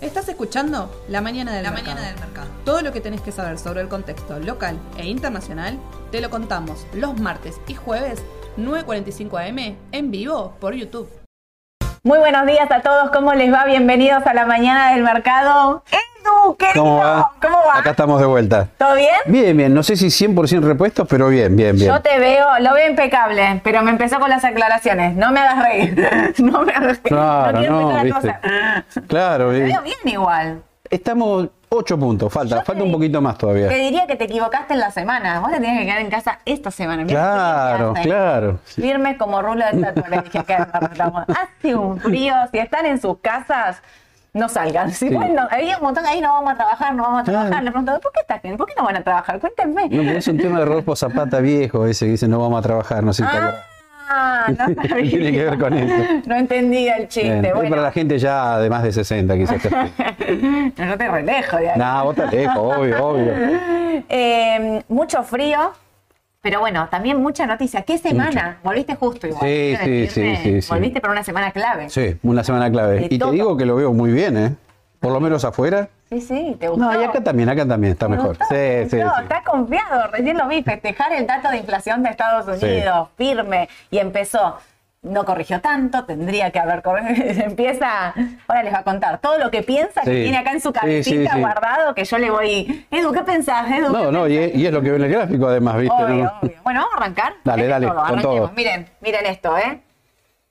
Estás escuchando La Mañana del, La mercado. Mañana del Mercado. Todo lo que tenés que saber sobre el contexto local e internacional te lo contamos los martes y jueves 9.45 am en vivo por YouTube. Muy buenos días a todos, ¿cómo les va? Bienvenidos a la mañana del mercado. Edu, querido, ¿Cómo va? ¿Cómo va? Acá estamos de vuelta. ¿Todo bien? Bien, bien. No sé si 100% repuestos, pero bien, bien, bien. Yo te veo, lo veo impecable, pero me empezó con las aclaraciones. No me hagas reír. No me hagas reír. Claro, quiero no, empezar a viste. toser. Claro, Te eh, veo bien igual. estamos 8 puntos. Falta, Yo te falta un poquite más todavía. Te diría que te equivocaste en la semana. Vos te tenías que quedar en casa esta semana. Mirá Claro, bien que claro. Sí. Firme como rulo de dije. Hace un frío. Si están en sus casas, no salgan. Si Sí. pueden, no- había un montón ahí, no vamos a trabajar, no vamos a trabajar. Le pregunto, ¿por qué están? ¿Por qué no van a trabajar? Cuéntenme. No, pero es un tema de Rodolfo Zapata viejo, ese que dice no vamos a trabajar, no sé acuerdas. Ah, no. Tiene que ver con eso. No entendía el chiste. Bien, Bueno, para la gente ya de más de 60 quizás. no, yo te relejo de ahí. nah, vos te lejos, obvio, obvio. Eh, mucho frío. Pero bueno, también mucha noticia. ¿Qué semana? Volviste justo igual. Sí, sí, sí, sí, sí. Volviste para una semana clave. Sí, una semana clave. De Y te digo que lo veo muy bien, ¿eh? Por lo menos afuera. Sí, sí, ¿te gustó? No, y acá también, acá también está ¿Te mejor. gustó? Sí, ¿Te sí, sí. Está confiado, recién lo vi, festejar el dato de inflación de Estados Unidos, firme, y empezó. No corrigió tanto, tendría que haber corregido. Empieza, ahora les va a contar todo lo que piensa, que tiene acá en su cabecita sí, sí. guardado, que yo le voy. Edu, ¿qué pensás? Edu, ¿qué No, no, y es, lo que ve en el gráfico además, ¿viste? Obvio, ¿no? obvio. Bueno, vamos a arrancar. Dale, dale, todo, con todo. Miren, miren esto, ¿eh?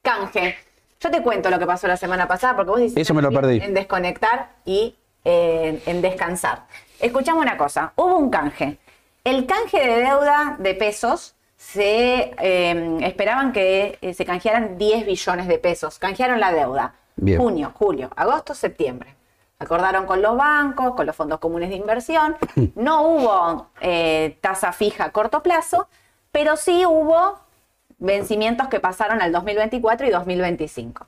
Canje. Yo te cuento lo que pasó la semana pasada, porque vos dices Eso me lo perdí. en desconectar y eh, en descansar. Escuchamos una cosa, hubo un canje. El canje de deuda de pesos se eh, esperaban que eh, se canjearan 10 billones de pesos. Canjearon la deuda. Bien. Junio, julio, agosto, septiembre. Acordaron con los bancos, con los fondos comunes de inversión. No hubo eh, tasa fija a corto plazo, pero sí hubo vencimientos que pasaron al 2024 y 2025.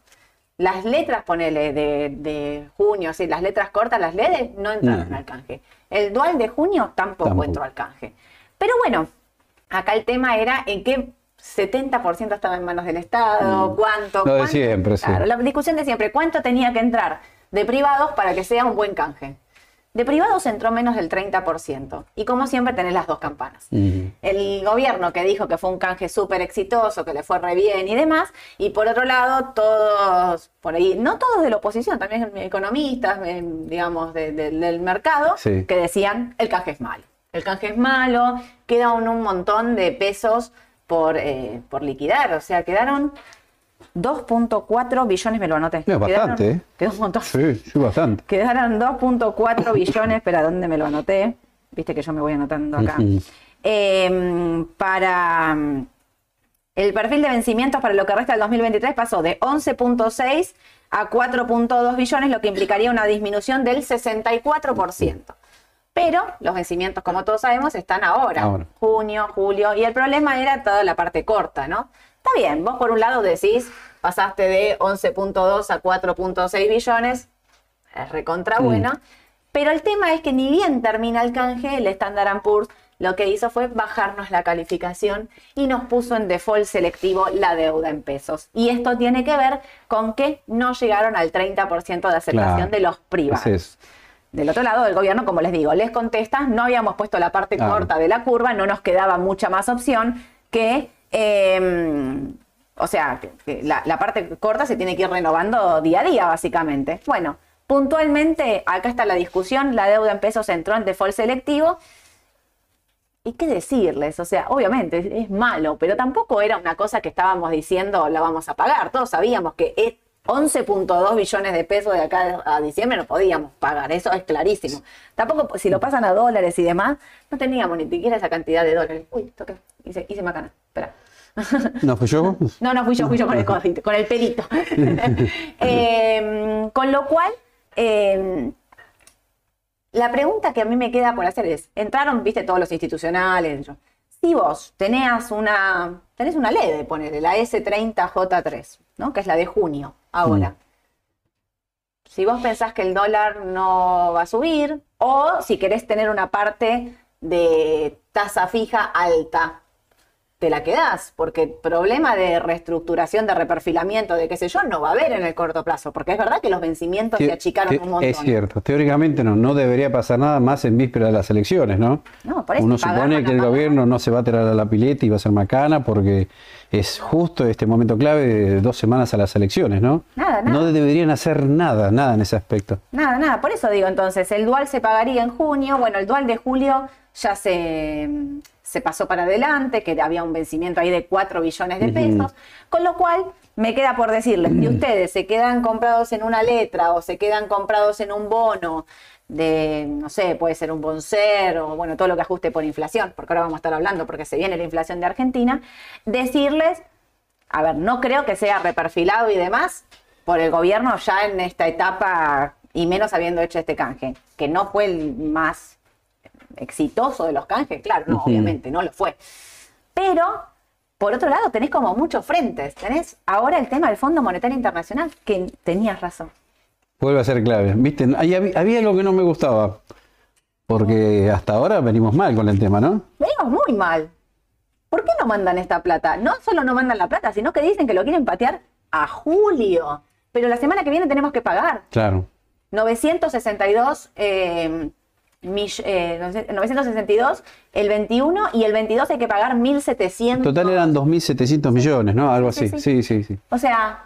Las letras, ponele, de, de junio, sí, las letras cortas, las LEDs, no entraron No. al canje. El dual de junio tampoco, Tampoco. entró al canje. Pero bueno, acá el tema era en qué 70% estaba en manos del Estado, cuánto. Mm. Lo de cuánto- siempre, sí. Claro, la discusión de siempre, ¿cuánto tenía que entrar de privados para que sea un buen canje? De privados entró menos del 30%. Y como siempre tenés las dos campanas. El gobierno que dijo que fue un canje súper exitoso, que le fue re bien y demás. Y por otro lado, todos por ahí, no todos de la oposición, también economistas, eh, digamos, de- de- del mercado, Sí. que decían el canje es malo. El canje es malo, queda un, un montón de pesos por, eh, por liquidar. O sea, quedaron 2.4 billones, me lo anoté. Es bastante, Quedaron- ¿eh? Quedó un montón. Sí, sí, bastante. Quedaron 2.4 billones, espera, ¿dónde me lo anoté? Viste que yo me voy anotando acá. Eh, para el perfil de vencimientos para lo que resta del 2023 pasó de 11.6 a 4.2 billones, lo que implicaría una disminución del 64%. Pero los vencimientos, como todos sabemos, están ahora, Ahora. junio, julio, y el problema era toda la parte corta, ¿no? Está bien, vos por un lado decís, pasaste de 11.2 a 4.6 billones, es recontra Mm. bueno, pero el tema es que ni bien termina el canje, el Standard Poor's lo que hizo fue bajarnos la calificación y nos puso en default selectivo la deuda en pesos. Y esto tiene que ver con que no llegaron al 30% de aceptación Claro. de los privados. Del otro lado, el gobierno, como les digo, les contesta, no habíamos puesto la parte Claro. corta de la curva, no nos quedaba mucha más opción que, eh, o sea, la, la parte corta se tiene que ir renovando día a día, básicamente. Bueno, puntualmente, acá está la discusión, la deuda en pesos entró en default selectivo. ¿Y qué decirles? O sea, obviamente es, es malo, pero tampoco era una cosa que estábamos diciendo la vamos a pagar. Todos sabíamos que 11.2 billones de pesos de acá a diciembre no podíamos pagar, eso es clarísimo. Tampoco, si lo pasan a dólares y demás, no teníamos ni siquiera esa cantidad de dólares. Uy, toqué, hice, hice macana, espera. ¿No fui yo? No, no fui yo, fui yo con el cosito, con el pelito. Eh, con lo cual, eh, la pregunta que a mí me queda por hacer es, entraron, viste, todos los institucionales. yo, Si vos tenés una, tenés una LED, ponele, la S30J3, ¿no? Que es la de junio, ahora. Si vos pensás que el dólar no va a subir, o si querés tener una parte de tasa fija alta, te la quedás, porque problema de reestructuración, de reperfilamiento, de qué sé yo, no va a haber en el corto plazo, porque es verdad que los vencimientos se achicaron te- un montón. Es cierto, teóricamente no, no debería pasar nada más en víspera de las elecciones, ¿no? No, por eso, Uno supone que el gobierno no se va a tirar a la pileta y va a ser macana porque es justo este momento clave de dos semanas a las elecciones, ¿no? Nada, nada. No deberían hacer nada, nada en ese aspecto. Nada, nada, por eso digo entonces, el dual se pagaría en junio, bueno, el dual de julio ya se, se pasó para adelante, que había un vencimiento ahí de 4 billones de pesos, con lo cual me queda por decirles, si ustedes se quedan comprados en una letra o se quedan comprados en un bono de, no sé, puede ser un boncer o bueno, todo lo que ajuste por inflación, porque ahora vamos a estar hablando porque se viene la inflación de Argentina, decirles a ver, no creo que sea reperfilado y demás por el gobierno ya en esta etapa y menos habiendo hecho este canje, que no fue el más exitoso de los canjes, claro, no, obviamente, no lo fue. Pero, por otro lado, tenés como muchos frentes. Tenés ahora el tema del Fondo Monetario Internacional, que tenías razón. Vuelve a ser clave. ¿Viste? Ahí había, había algo que no me gustaba. Porque hasta ahora venimos mal con el tema, ¿no? Venimos muy mal. ¿Por qué no mandan esta plata? No solo no mandan la plata, sino que dicen que lo quieren patear a julio. Pero la semana que viene tenemos que pagar. Claro. 962, eh, mill- eh, 962 el 21 y el 22 hay que pagar En 1.700. total eran 2.700 millones, ¿no? Algo Sí, así. sí, Sí, sí, sí. O sea,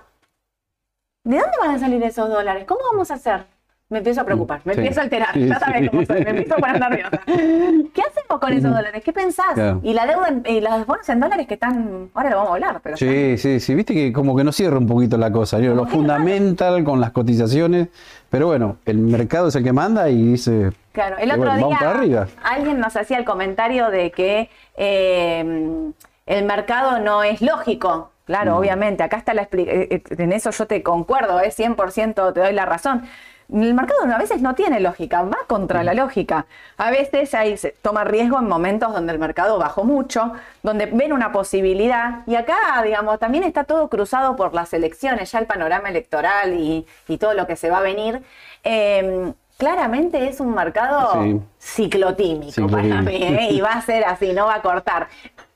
¿de dónde van a salir esos dólares? ¿Cómo vamos a hacer? Me empiezo a preocupar, me Sí. empiezo a alterar, Sí, ya sabes cómo soy, me empiezo a poner nerviosa. ¿Qué hacemos con esos dólares? ¿Qué pensás? Claro. Y la deuda en- y los bonos en dólares que están, ahora lo vamos a hablar, pero están- Sí, sí, sí, viste que como que no cierra un poquito la cosa, ¿no? lo fundamental con las cotizaciones, pero bueno, el mercado es el que manda y dice, Claro, el otro bueno, día alguien nos hacía el comentario de que eh, el mercado no es lógico. Claro, Mm. obviamente, acá está la explicación, en eso yo te concuerdo, es 100% te doy la razón. El mercado a veces no tiene lógica, va contra Mm. la lógica. A veces ahí se toma riesgo en momentos donde el mercado bajó mucho, donde ven una posibilidad. Y acá, digamos, también está todo cruzado por las elecciones, ya el panorama electoral y, y todo lo que se va a venir. Eh, claramente es un mercado Sí. ciclotímico para mí, ¿eh? y va a ser así, no va a cortar.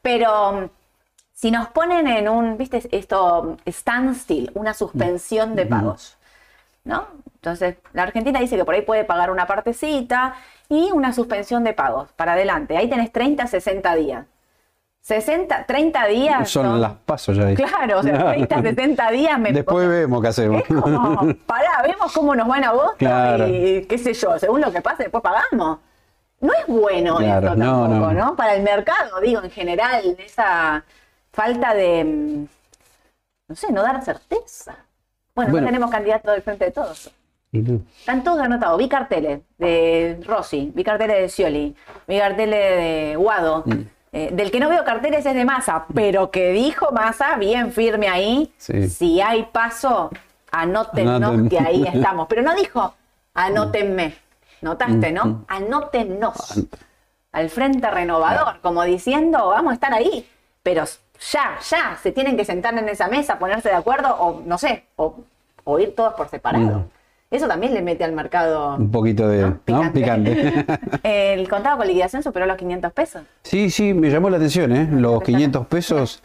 Pero mm, si nos ponen en un, viste, esto, standstill, una suspensión de pagos, ¿no? Entonces, la Argentina dice que por ahí puede pagar una partecita y una suspensión de pagos para adelante. Ahí tenés 30, 60 días. 60, 30 días. son las pasos ya ahí. Claro, o sea, 30, 60 días me Después vemos qué hacemos. es como, pará, vemos cómo nos va en agosto Claro. y qué sé yo, según lo que pase, después pagamos. No es bueno Claro, esto no, tampoco, no. no, Para el mercado, digo, en general, esa falta de, mm, no sé, no dar certeza. Bueno, Bueno. no tenemos candidato del frente de todos. Están todos anotados. Vi carteles de Rossi, vi carteles de Scioli, vi carteles de Guado. Mm. Eh, del que no veo carteles es de Massa, pero que dijo Massa, bien firme ahí. Sí. Si hay paso, anótennos que ahí estamos. Pero no dijo, anótenme. Notaste, Mm, ¿no? Anótennos. Al frente renovador, como diciendo, vamos a estar ahí. Pero ya, ya, se tienen que sentar en esa mesa, ponerse de acuerdo, o no sé, o, o ir todos por separado. Eso también le mete al mercado. un poquito de ¿no? ¿no? picante. El contado con liquidación superó los 500 pesos. sí, sí, me llamó la atención, ¿eh? Los 500 pesos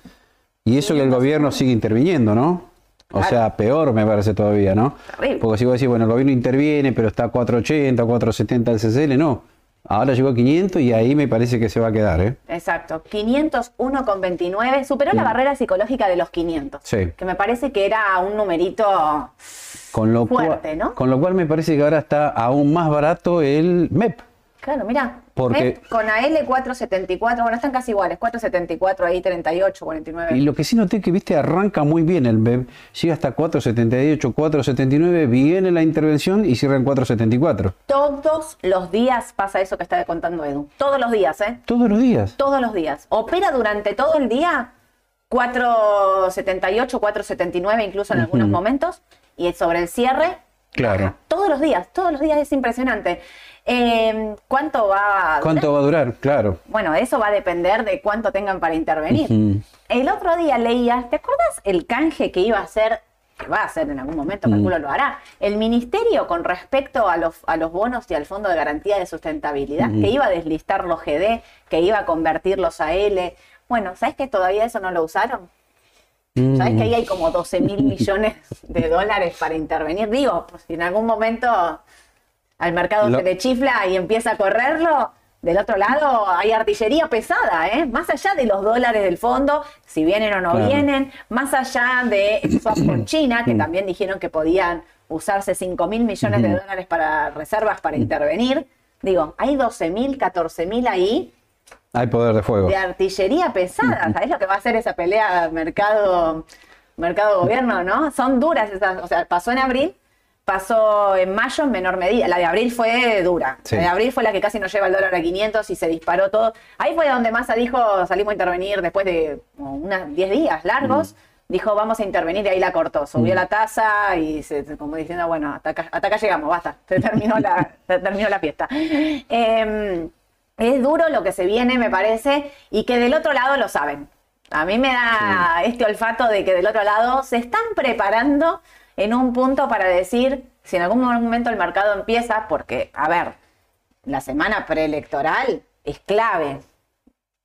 y eso que el gobierno sigue interviniendo, ¿no? O Claro. sea, peor me parece todavía, ¿no? Terrible. Porque si vos decís, bueno, el gobierno interviene, pero está a 480, 470 el CCL, no. Ahora llegó a 500 y ahí me parece que se va a quedar, ¿eh? Exacto. 501,29. Superó la barrera psicológica de los 500. Sí. Que me parece que era un numerito. Con lo, Fuerte, cual, ¿no? con lo cual me parece que ahora está aún más barato el MEP. Claro, mira. Porque- con AL 474. Bueno, están casi iguales. 474 ahí, 38, 49. Y lo que sí noté que, viste, arranca muy bien el MEP. Llega hasta 478, 479, viene la intervención y cierra en 474. Todos los días pasa eso que estaba contando Edu. Todos los días, ¿eh? Todos los días. Todos los días. Opera durante todo el día 478, 479 incluso en algunos momentos. Y sobre el cierre, Claro. baja. todos los días, todos los días es impresionante. Eh, ¿Cuánto va a ¿Cuánto va a durar? Claro. Bueno, eso va a depender de cuánto tengan para intervenir. El otro día leía, ¿te acuerdas el canje que iba a hacer, que va a hacer en algún momento, calculo lo hará, el ministerio con respecto a los, a los bonos y al Fondo de Garantía de Sustentabilidad, que iba a deslistar los GD, que iba a convertirlos a L? Bueno, ¿sabes que todavía eso no lo usaron? ¿Sabes que ahí hay como 12 mil millones de dólares para intervenir? Digo, pues si en algún momento al mercado Lo- se le chifla y empieza a correrlo, del otro lado hay artillería pesada, ¿eh? Más allá de los dólares del fondo, si vienen o no Claro. vienen, más allá de swap con China, Mm. que también dijeron que podían usarse 5 mil millones de dólares para reservas Mm. para intervenir. Digo, hay 12 mil, 14 mil ahí Hay poder de fuego. de artillería pesada. ¿Sabés lo que va a hacer esa pelea mercado mercado gobierno, no? Son duras esas, o sea, pasó en abril, pasó en mayo en menor medida. La de abril fue dura. Sí. La de abril fue la que casi nos lleva el dólar a 500 y se disparó todo. Ahí fue donde Massa dijo, salimos a intervenir después de unas 10 días largos. Dijo, vamos a intervenir y ahí la cortó. Subió la tasa y se, como diciendo, bueno, hasta acá, hasta acá llegamos, basta. Se terminó la, se terminó la fiesta. Em, es duro lo que se viene, me parece, y que del otro lado lo saben. A mí me da este olfato de que del otro lado se están preparando en un punto para decir si en algún momento el mercado empieza, porque, a ver, la semana preelectoral es clave,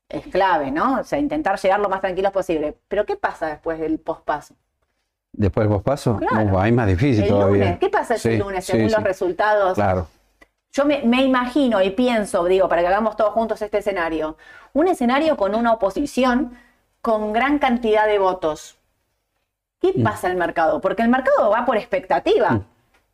es clave, ¿no? O sea, intentar llegar lo más tranquilos posible. Pero ¿qué pasa después del pospaso? Después del pospaso, Claro. uh, ahí más difícil El todavía. lunes, ¿qué pasa Sí, lunes según sí. los resultados? Claro. Yo me, me imagino y pienso, digo, para que hagamos todos juntos este escenario, un escenario con una oposición con gran cantidad de votos. ¿Qué Mm. pasa el mercado? Porque el mercado va por expectativa.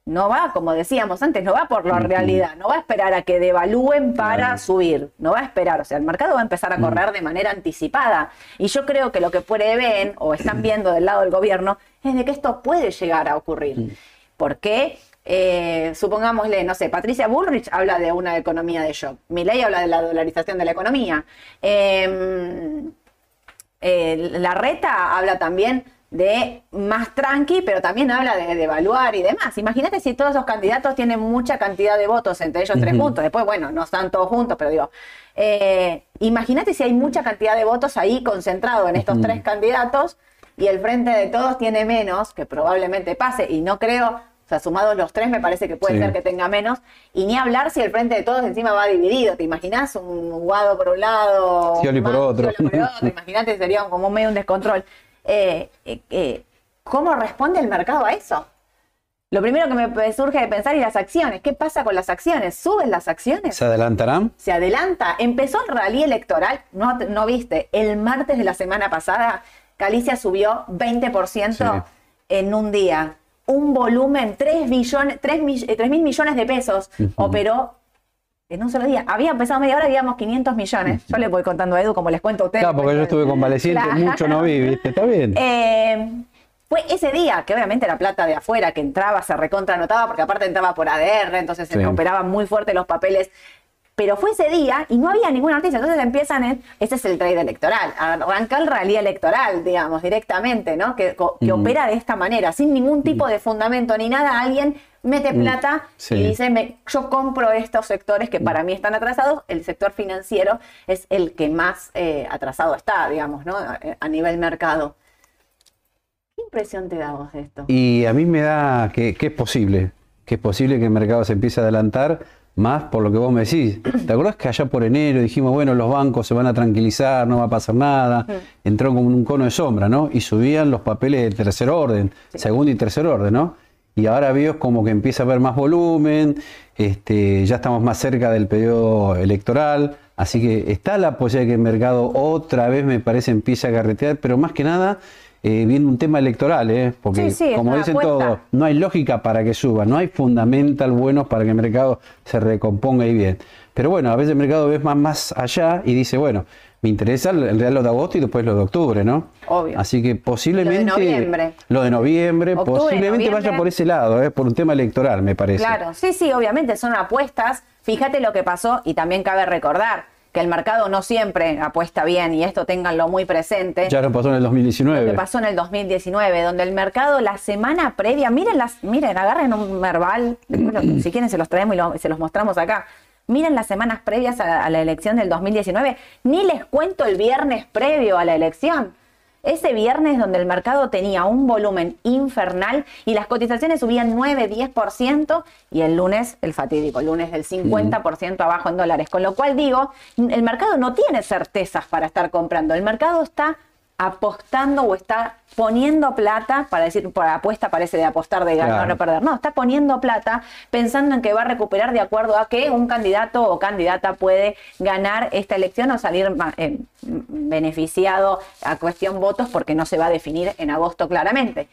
No va, como decíamos antes, no va por la realidad, no va a esperar a que devalúen para subir, no va a esperar, o sea, el mercado va a empezar a correr de manera anticipada. Y yo creo que lo que prevén o están viendo del lado del gobierno es de que esto puede llegar a ocurrir. ¿Por qué? Eh, supongámosle, no sé, Patricia Bullrich habla de una economía de shock, Milei habla de la dolarización de la economía. Em, eh, la reta habla también de más tranqui, pero también habla de, de evaluar y demás. Imagínate si todos esos candidatos tienen mucha cantidad de votos, entre ellos tres juntos. Después, bueno, no están todos juntos, pero digo, eh, imagínate si hay mucha cantidad de votos ahí concentrado en estos tres candidatos y el frente de todos tiene menos, que probablemente pase, y no creo, o sea, sumados los tres, me parece que puede Sí. ser que tenga menos, y ni hablar si el frente de todos encima va dividido. ¿Te imaginas un Guado por un lado? Scioli un por otro. Por otro? Imagínate, sería como medio un descontrol. Eh, eh, eh, ¿Cómo responde el mercado a eso? Lo primero que me surge de pensar y las acciones. ¿Qué pasa con las acciones? ¿Suben las acciones? ¿Se adelantarán? se adelanta. Empezó el rally electoral, no, no viste, el martes de la semana pasada, Galicia subió 20% Sí. en un día. Un volumen, 3, billones, 3, mil millones de pesos operó en un solo día. Había empezado media hora, habíamos 500 millones. Yo le voy contando a Edu como les cuento a ustedes. Claro, porque yo estuve convaleciente, Claro. mucho no vi, ¿viste? Está bien. Eh, fue ese día que obviamente la plata de afuera que entraba se recontra anotaba, porque aparte entraba por ADR, entonces se operaban muy fuerte los papeles. Pero fue ese día y no había ninguna noticia. Entonces empiezan en. Ese es el trade electoral. Arranca el rally electoral, digamos, directamente, ¿no? Que, que opera de esta manera, sin ningún tipo de fundamento ni nada. Alguien mete plata. Sí. y dice: me- Yo compro estos sectores que para mí están atrasados. El sector financiero es el que más eh, atrasado está, digamos, ¿no? A, a nivel mercado. ¿Qué impresión te da vos de esto? Y a mí me da que, que es posible, que es posible que el mercado se empiece a adelantar más por lo que vos me decís. ¿Te acordás que allá por enero dijimos, bueno, los bancos se van a tranquilizar, no va a pasar nada? Entró como un cono de sombra, ¿no? Y subían los papeles de tercer orden, segundo y tercer orden, ¿no? Y ahora veo como que empieza a haber más volumen, este, ya estamos más cerca del periodo electoral, así que está la posibilidad de que el mercado otra vez, me parece, empiece a carretear, pero más que nada eh, viene un tema electoral, ¿eh? porque Sí, sí, es como dicen apuesta. todos, no hay lógica para que suba, no hay fundamental buenos para que el mercado se recomponga y bien. Pero bueno, a veces el mercado ve más, más allá y dice, bueno, me interesa el real lo de agosto y después lo de octubre, ¿no? Obvio. Así que posiblemente... noviembre. Lo de noviembre, Octubre, posiblemente noviembre. vaya por ese lado, ¿eh? por un tema electoral, me parece. Claro, sí, sí, obviamente son apuestas. Fíjate lo que pasó y también cabe recordar que el mercado no siempre apuesta bien y esto ténganlo muy presente. Ya lo pasó en el Lo 2019. que pasó en el 2019, donde el mercado la semana previa, miren las, miren, agarren un verbal, lo- si quieren se los traemos y lo- se los mostramos acá. Miren las semanas previas a, a la elección del 2019. Ni les cuento el viernes previo a la elección. Ese viernes donde el mercado tenía un volumen infernal y las cotizaciones subían 9, 10% y el lunes, el fatídico, el lunes del 50% abajo en dólares. Con lo cual digo, el mercado no tiene certezas para estar comprando. El mercado está apostando o está poniendo plata, para decir, por apuesta parece de apostar, de ganar Claro. o perder, no, está poniendo plata pensando en que va a recuperar de acuerdo a que un candidato o candidata puede ganar esta elección o salir eh, beneficiado a cuestión votos porque no se va a definir en agosto claramente.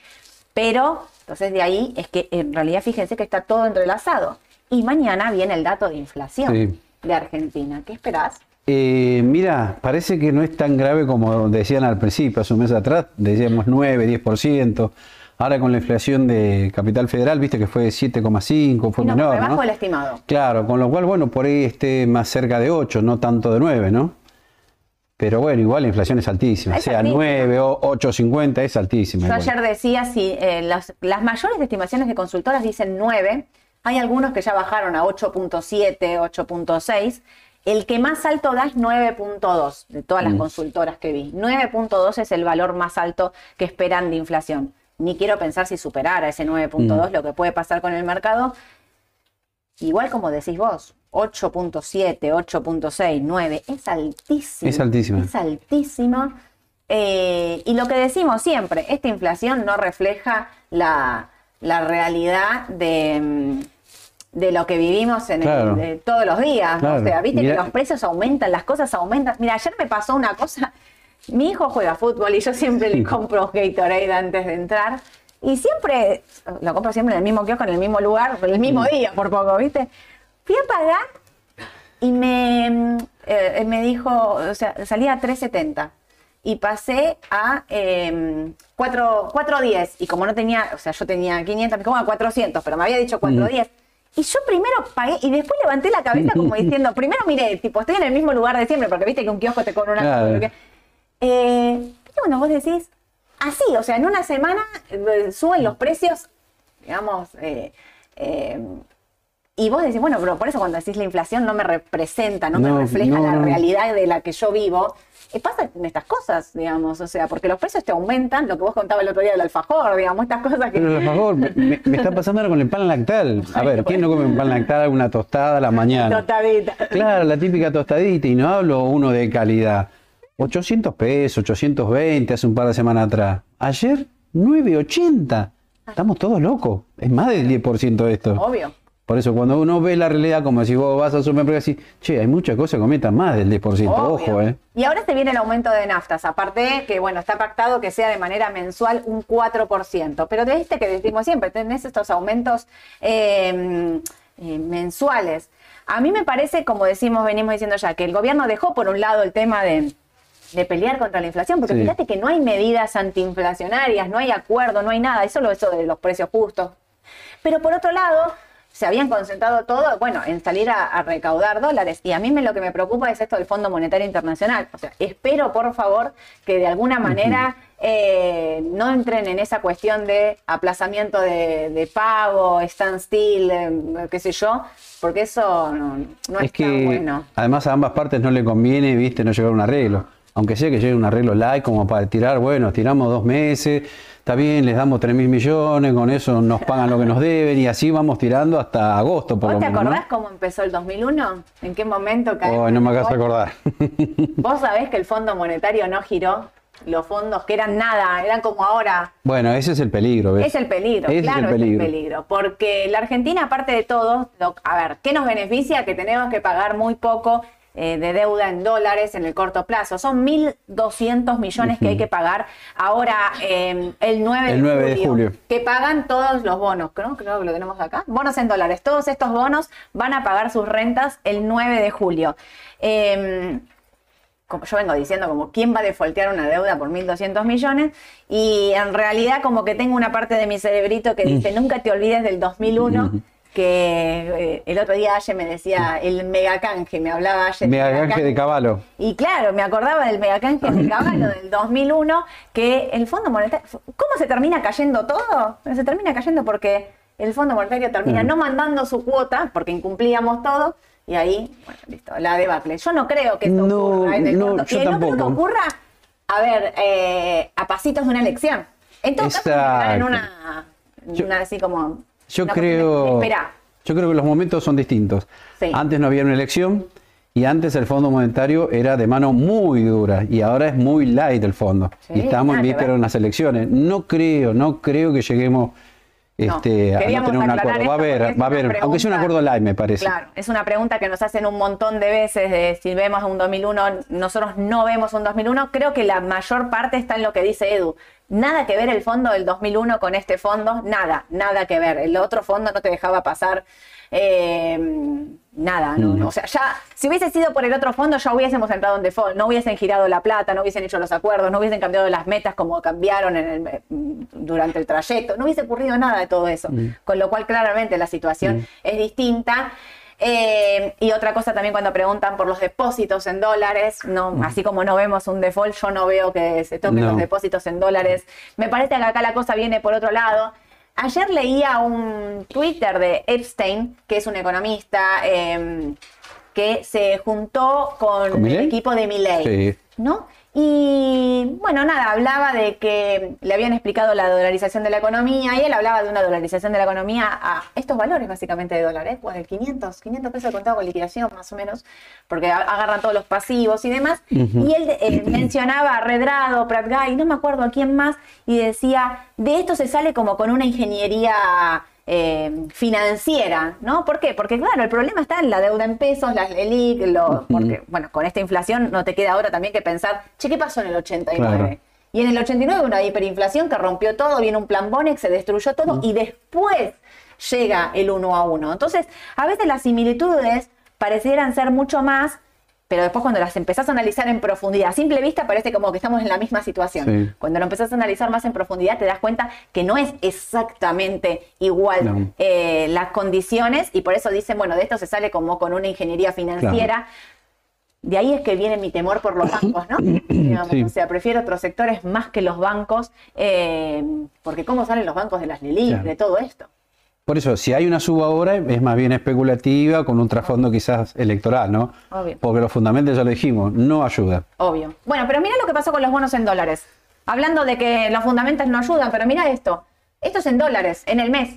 Pero, entonces de ahí es que en realidad fíjense que está todo entrelazado. Y mañana viene el dato de inflación Sí. de Argentina. ¿Qué esperás? Eh, mira, parece que no es tan grave como decían al principio, hace un mes atrás, decíamos 9, 10%. Ahora con la inflación de Capital Federal, viste que fue 7,5, fue Y no, menor, rebajo ¿no? el estimado. Claro, con lo cual, bueno, por ahí esté más cerca de 8, no tanto de 9, ¿no? Pero bueno, igual la inflación es altísima, Es sea altísima. 9 o 8,50 es altísima. Yo igual. ayer decía, si eh, las, las mayores estimaciones de consultoras dicen 9, hay algunos que ya bajaron a 8.7, 8.6. El que más alto da es 9.2 de todas las consultoras que vi. 9.2 es el valor más alto que esperan de inflación. Ni quiero pensar si superara ese 9.2 lo que puede pasar con el mercado. Igual como decís vos, 8.7, 8.6, 9, es altísimo. Es altísima. Es altísimo. Eh, y lo que decimos siempre, esta inflación no refleja la, la realidad de, mm, de lo que vivimos en el- de todos los días. Claro. O sea, viste que los precios aumentan, las cosas aumentan. Mira, ayer me pasó una cosa. Mi hijo juega fútbol y yo siempre le compro Gatorade antes de entrar. Y siempre, lo compro siempre en el mismo kiosco, en el mismo lugar, el mismo día, por poco, ¿viste? Fui a pagar y me, eh, me dijo, o sea, salía a 3.70 y pasé a eh, 4, 4.10 y como no tenía, o sea, yo tenía 500, me dijo, bueno, 400, pero me había dicho 4.10. Y yo primero pagué y después levanté la cabeza como diciendo, primero miré, tipo, estoy en el mismo lugar de siempre, porque viste que un kiosco te cobra una Claro. cosa, porque- eh, ¿viste cuando vos decís, así, o sea, en una semana eh, suben los precios, digamos, eh, eh, y vos decís, bueno, pero por eso cuando decís la inflación no me representa, no, No, me refleja no, la no. realidad de la que yo vivo. Y pasa en estas cosas, digamos, o sea, porque los precios te aumentan, lo que vos contabas el otro día del alfajor, digamos, estas cosas que... Pero por favor, me, está pasando ahora con el pan lactal. A ver, ¿quién no come un pan lactal, una tostada a la mañana? Tostadita. Claro, la típica tostadita, y no hablo uno de calidad. 800 pesos, 820 hace un par de semanas atrás. Ayer, 980. Estamos todos locos. Es más del 10% esto. Obvio. Por eso, cuando uno ve la realidad, como si vos vas al supermercado y decís, che, hay muchas cosas que aumentan más del 10%. Obvio. Ojo, ¿eh? Y ahora se viene el aumento de naftas, aparte que, bueno, está pactado que sea de manera mensual un 4%, pero de este que decimos siempre, tenés estos aumentos eh, eh, mensuales. A mí me parece, como decimos, venimos diciendo ya, que el gobierno dejó por un lado el tema de, de pelear contra la inflación, porque Sí. fíjate que no hay medidas antiinflacionarias, no hay acuerdo, no hay nada, es solo eso de los precios justos. Pero por otro lado, se habían concentrado todo, bueno, en salir a, a recaudar dólares. Y a mí me, lo que me preocupa es esto del Fondo Monetario Internacional. O sea, espero, por favor, que de alguna manera eh, no entren en esa cuestión de aplazamiento de, de pago, standstill, eh, qué sé yo, porque eso no, no es está que bueno. además a ambas partes no le conviene, viste, no llegar a un arreglo. Aunque sea que llegue un arreglo light como para tirar, bueno, tiramos dos meses, está bien, les damos 3 mil millones, con eso nos pagan lo que nos deben y así vamos tirando hasta agosto por ¿Vos lo te menos. ¿no? acordás cómo empezó el 2001? ¿En qué momento cayó? Ay, no me hagas acordar. Vos sabés que el Fondo Monetario no giró. Los fondos que eran nada, eran como ahora. bueno, ese es el peligro, ¿ves? Es el peligro, Ese claro, es el peligro. es el peligro. Porque la Argentina, aparte de todo, lo- a ver, ¿qué nos beneficia? Que tenemos que pagar muy poco eh, de deuda en dólares en el corto plazo. Son 1.200 millones que hay que pagar ahora eh, el 9, El 9 de julio. Que pagan todos los bonos, creo, creo que lo tenemos acá. Bonos en dólares. Todos estos bonos van a pagar sus rentas el 9 de julio. Eh, como yo vengo diciendo, como quién va a defoltear una deuda por 1.200 millones, y en realidad como que tengo una parte de mi cerebrito que dice, nunca te olvides del 2001, que eh, el otro día Aye me decía, el megacanje, me hablaba Aye. Megacanje de caballo. Y claro, me acordaba del megacanje de caballo del 2001, que el Fondo Monetario, ¿cómo se termina cayendo todo? Se termina cayendo porque el Fondo Monetario termina Mm. no mandando su cuota, porque incumplíamos todo, y ahí, bueno, listo, la debacle. Yo no creo que esto No, ocurra en el no, yo y no creo que ocurra a ver, eh, a pasitos de una elección. En todo caso, entrar en una, en una así como... Yo creo, yo creo que los momentos son distintos. Sí. Antes no había una elección y antes el Fondo Monetario era de mano muy dura y ahora es muy light el fondo. Sí, y estamos en que víspera ver. de unas elecciones. No creo, no creo que lleguemos este, no queríamos tener un acuerdo. Va a haber, va a haber, aunque sea un acuerdo light me parece. Claro, es una pregunta que nos hacen un montón de veces de si vemos un 2001, nosotros no vemos un 2001, creo que la mayor parte está en lo que dice Edu. Nada que ver el fondo del 2001 con este fondo, nada, nada que ver. El otro fondo no te dejaba pasar eh, nada, no, no. o sea, ya, si hubiese sido por el otro fondo, ya hubiésemos entrado en default, no hubiesen girado la plata, no hubiesen hecho los acuerdos, no hubiesen cambiado las metas como cambiaron en el- durante el trayecto, no hubiese ocurrido nada de todo eso. Con lo cual, claramente, la situación es distinta. Eh, y otra cosa también cuando preguntan por los depósitos en dólares, no, así como no vemos un default, yo no veo que se toquen No. los depósitos en dólares. Me parece que acá la cosa viene por otro lado. Ayer leía un Twitter de Epstein, que es un economista eh, que se juntó con, ¿Con el equipo de Milley, Sí. ¿no? Y bueno, nada, hablaba de que le habían explicado la dolarización de la economía y él hablaba de una dolarización de la economía a estos valores básicamente de dólares, pues el 500, 500 pesos de contado con liquidación más o menos, porque agarran todos los pasivos y demás. Y él eh, mencionaba a Redrado, Prat Guy, no me acuerdo a quién más, y decía, de esto se sale como con una ingeniería eh, financiera, ¿no? ¿Por qué? Porque claro, el problema está en la deuda en pesos, las LELIC, lo- porque bueno, con esta inflación no te queda ahora también que pensar, che, ¿qué pasó en el 89? Claro. Y en el 89 una hiperinflación que rompió todo, viene un plan Bonex, se destruyó todo y después llega el uno a uno. Entonces, a veces las similitudes parecieran ser mucho más, pero después cuando las empezás a analizar en profundidad, a simple vista parece como que estamos en la misma situación. Sí. Cuando lo empezás a analizar más en profundidad te das cuenta que no es exactamente igual No. eh, las condiciones y por eso dicen, bueno, de esto se sale como con una ingeniería financiera. De ahí es que viene mi temor por los bancos, ¿no? Digamos, Sí. O sea, prefiero otros sectores más que los bancos, eh, porque ¿cómo salen los bancos de las LELIC, Claro. de todo esto? Por eso, si hay una suba ahora, es más bien especulativa, con un trasfondo quizás electoral, ¿no? Obvio. Porque los fundamentos, ya lo dijimos, no ayudan. Obvio. Bueno, pero mira lo que pasó con los bonos en dólares. Hablando de que los fundamentos no ayudan, pero mira esto. Esto es en dólares, en el mes.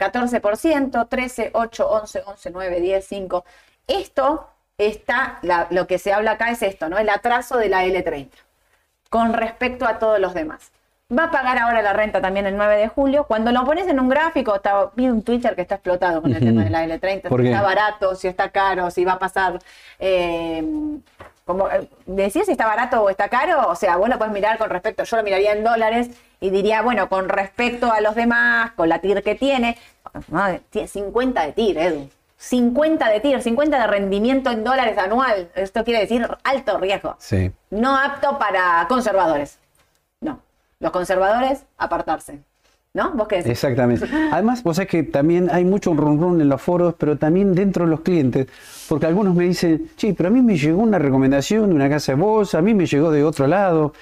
14%, 13, 8, 11, 11, 9, 10, 5. Esto está, la- lo que se habla acá es esto, ¿no? El atraso de la L30 con respecto a todos los demás. Va a pagar ahora la renta también el 9 de julio. Cuando lo pones en un gráfico, está, vi un Twitter que está explotado con el tema de la L30, ¿Por si está barato, si está caro, si va a pasar... eh, como eh, decir si está barato o está caro, o sea, vos lo puedes mirar con respecto, yo lo miraría en dólares y diría, bueno, con respecto a los demás, con la TIR que tiene, madre, tiene 50 de TIR, Edu. 50 de TIR, 50 de rendimiento en dólares anual. Esto quiere decir alto riesgo. Sí. No apto para conservadores. Los conservadores, apartarse. ¿No? ¿Vos qué decís? Exactamente. Además, vos sabés que también hay mucho run run en los foros, pero también dentro de los clientes, porque algunos me dicen, sí, pero a mí me llegó una recomendación de una casa de bolsa, a mí me llegó de otro lado.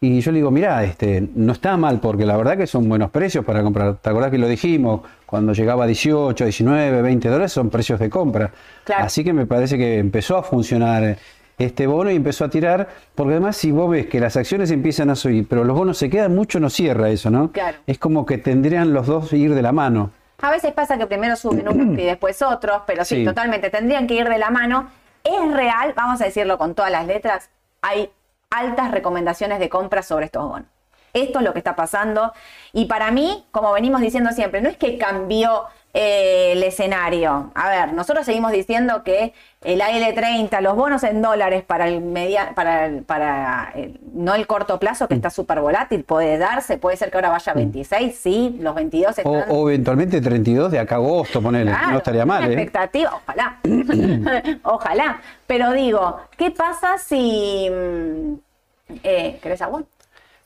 Y yo le digo, mirá, este, no está mal, porque la verdad que son buenos precios para comprar. ¿Te acordás que lo dijimos? Cuando llegaba a 18, 19, 20 dólares son precios de compra. Claro. Así que me parece que empezó a funcionar este bono y empezó a tirar, porque además si vos ves que las acciones empiezan a subir, pero los bonos se quedan mucho, no cierra eso, ¿no? Claro. Es como que tendrían los dos ir de la mano. A veces pasa que primero suben unos y después otros, pero sí, Sí. totalmente, tendrían que ir de la mano. Es real, vamos a decirlo con todas las letras, hay altas recomendaciones de compra sobre estos bonos. Esto es lo que está pasando. Y para mí, como venimos diciendo siempre, no es que cambió eh, el escenario. A ver, nosotros seguimos diciendo que el AL30, los bonos en dólares para el media, para el- para el- no el corto plazo, Mm. que está súper volátil, puede darse, puede ser que ahora vaya a 26, sí, los 22 O, están... o eventualmente 32 de acá a agosto, ponele. Claro, no estaría mal, una ¿eh? expectativa, ojalá. ojalá. Pero digo, ¿qué pasa si. mm, Eh, ¿Querés agua?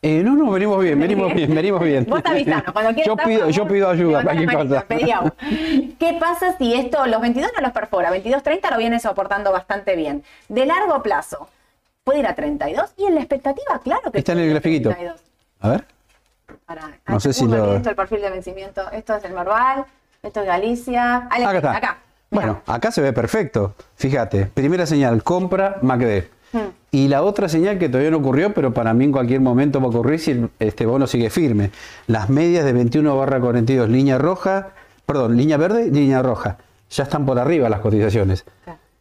Eh, no, no, venimos bien, venimos bien, venimos bien. Vos te avisanos, cuando quieras. yo pido, yo pido ayuda, cualquier cosa. ¿Qué pasa si esto, los 22 no los perfora? 22, 30 lo viene soportando bastante bien. De largo plazo, puede ir a 32 y en la expectativa, claro que Está en el grafiquito. 32. A ver. Pará, No sé si lo- Esto el perfil de vencimiento. Esto es el Merval, esto es Galicia. Ah, Acá está. Acá. Bueno, acá se ve perfecto. Fíjate, primera señal, compra MACD. Y la otra señal que todavía no ocurrió, pero para mí en cualquier momento va a ocurrir si este bono sigue firme. Las medias de 21 barra 42, línea roja, perdón, línea verde, línea roja. Ya están por arriba las cotizaciones.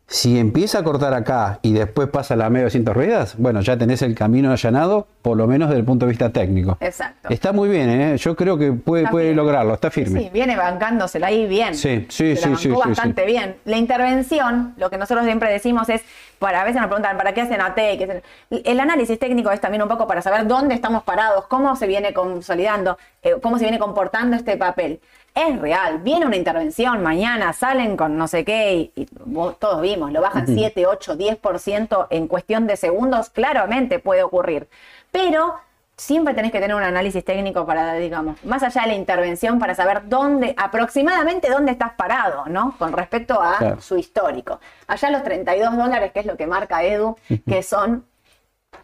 Si empieza a cortar acá y después pasa la media 200 ruedas, bueno, ya tenés el camino allanado, por lo menos desde el punto de vista técnico. Exacto. Está muy bien, ¿eh? yo creo que puede, puede lograrlo, está firme. Sí, viene bancándosela ahí bien. Sí, sí, Se sí, la sí, bastante bien. La intervención, lo que nosotros siempre decimos es, para a veces nos preguntan, ¿para qué hacen AT? ¿Qué hacen? El análisis técnico es también un poco para saber dónde estamos parados, cómo se viene consolidando, eh, cómo se viene comportando este papel. Es real, viene una intervención, mañana salen con no sé qué, y, y vos- todos vimos, lo bajan 7, 8, 10% en cuestión de segundos, claramente puede ocurrir. Pero siempre tenés que tener un análisis técnico para, digamos, más allá de la intervención, para saber dónde, aproximadamente dónde estás parado, ¿no? Con respecto a Claro. su histórico. Allá los 32 dólares, que es lo que marca Edu, que son...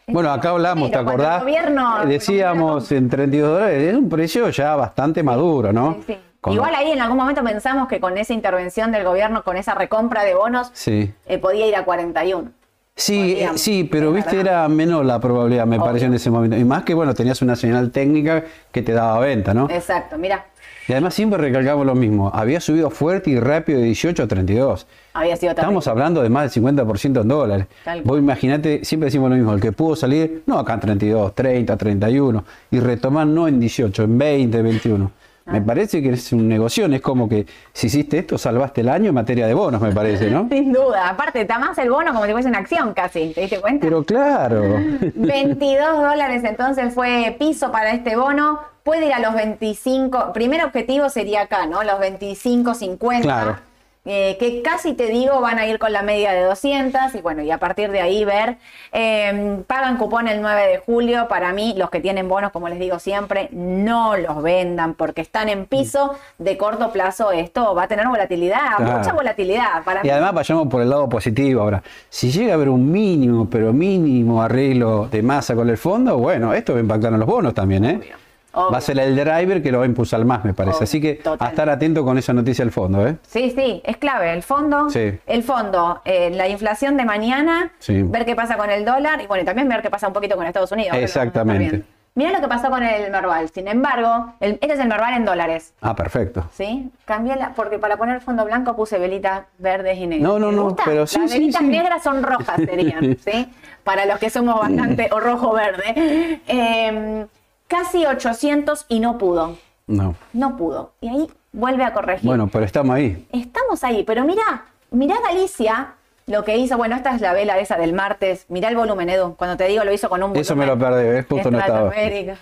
Bueno, acá hablamos, ¿te acordás? gobierno- Decíamos en 32 dólares, es un precio ya bastante maduro, ¿no? Sí, sí. Con- Igual ahí en algún momento pensamos que con esa intervención del gobierno, con esa recompra de bonos, Sí. eh, podía ir a 41. Sí, eh, sí, pero viste, era menor la probabilidad, me Obvio. pareció en ese momento. Y más que, bueno, tenías una señal técnica que te daba venta, ¿no? Exacto, mira, Y además siempre recalcamos lo mismo, había subido fuerte y rápido de 18 a 32. había sido terrible. Estamos hablando de más del 50% en dólares. Tal Vos imaginate, siempre decimos lo mismo, el que pudo salir, no acá en 32, 30, 31, y retomar no en 18, en 20, 21. Ah. Me parece que es un negocio, es como que si hiciste esto, salvaste el año en materia de bonos, me parece, ¿no? Sin duda. Aparte, está más el bono como si fuese una acción casi. ¿Te diste cuenta? Pero claro. 22 dólares entonces fue piso para este bono. Puede ir a los 25. Primer objetivo sería acá, ¿no? Los 25, 50. Claro. Eh, que casi te digo van a ir con la media de 200 y bueno, y a partir de ahí ver, eh, pagan cupón el 9 de julio, para mí los que tienen bonos, como les digo siempre, no los vendan porque están en piso de corto plazo, esto va a tener volatilidad, Claro. mucha volatilidad. Para Y mí. además vayamos por el lado positivo ahora. Si llega a haber un mínimo, pero mínimo arreglo de masa con el fondo, bueno, esto va a impactar en los bonos también, ¿eh? Obvio, obvio. Va a ser el driver que lo va a impulsar más, me parece. Obvio, Así que a estar atento con esa noticia del fondo, ¿eh? Sí, sí, es clave. El fondo, Sí. el fondo, eh, la inflación de mañana, Sí. ver qué pasa con el dólar y bueno, también ver qué pasa un poquito con Estados Unidos. Exactamente. Mirá lo que pasó con el Merval. Sin embargo, el- este es el Merval en dólares. Ah, perfecto. ¿Sí? Cambié la, porque para poner fondo blanco puse velitas verdes y negras. No, no, ¿Te no, pero sí, Las sí, velitas sí. negras son rojas, serían, ¿sí? Para los que somos bastante, o rojo-verde. Eh, casi 800 y no pudo. No. No pudo. Y ahí vuelve a corregir. Bueno, pero estamos ahí. Estamos ahí, pero mira, mira Galicia lo que hizo. Bueno, esta es la vela esa del martes. Mira el volumen, Edu. Cuando te digo lo hizo con un volumen. Eso me lo perdí, ¿ves? Justo no estaba.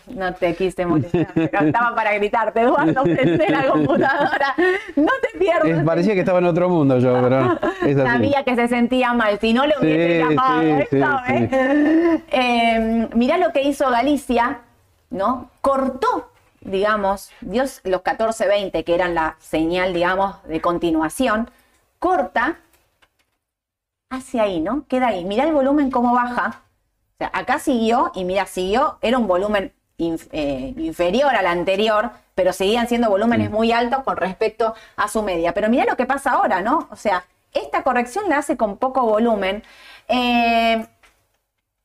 No te quise molestar, pero estaba para gritarte, Eduardo, prende la computadora. No te pierdas. Eh, parecía que estaba en otro mundo yo, pero es así. Sabía que se sentía mal, si no le hubiese Sí, llamado, sí, sí, ¿sabes? Eh, mirá lo que hizo Galicia, ¿no? Cortó, digamos, Dios los 14-20, que eran la señal, digamos, de continuación, corta hacia ahí, ¿no? Queda ahí. Mirá el volumen cómo baja. O sea, acá siguió y mira, siguió, era un volumen inf- eh, inferior al anterior, pero seguían siendo volúmenes muy altos con respecto a su media. Pero mira lo que pasa ahora, ¿no? O sea, esta corrección la hace con poco volumen. Eh,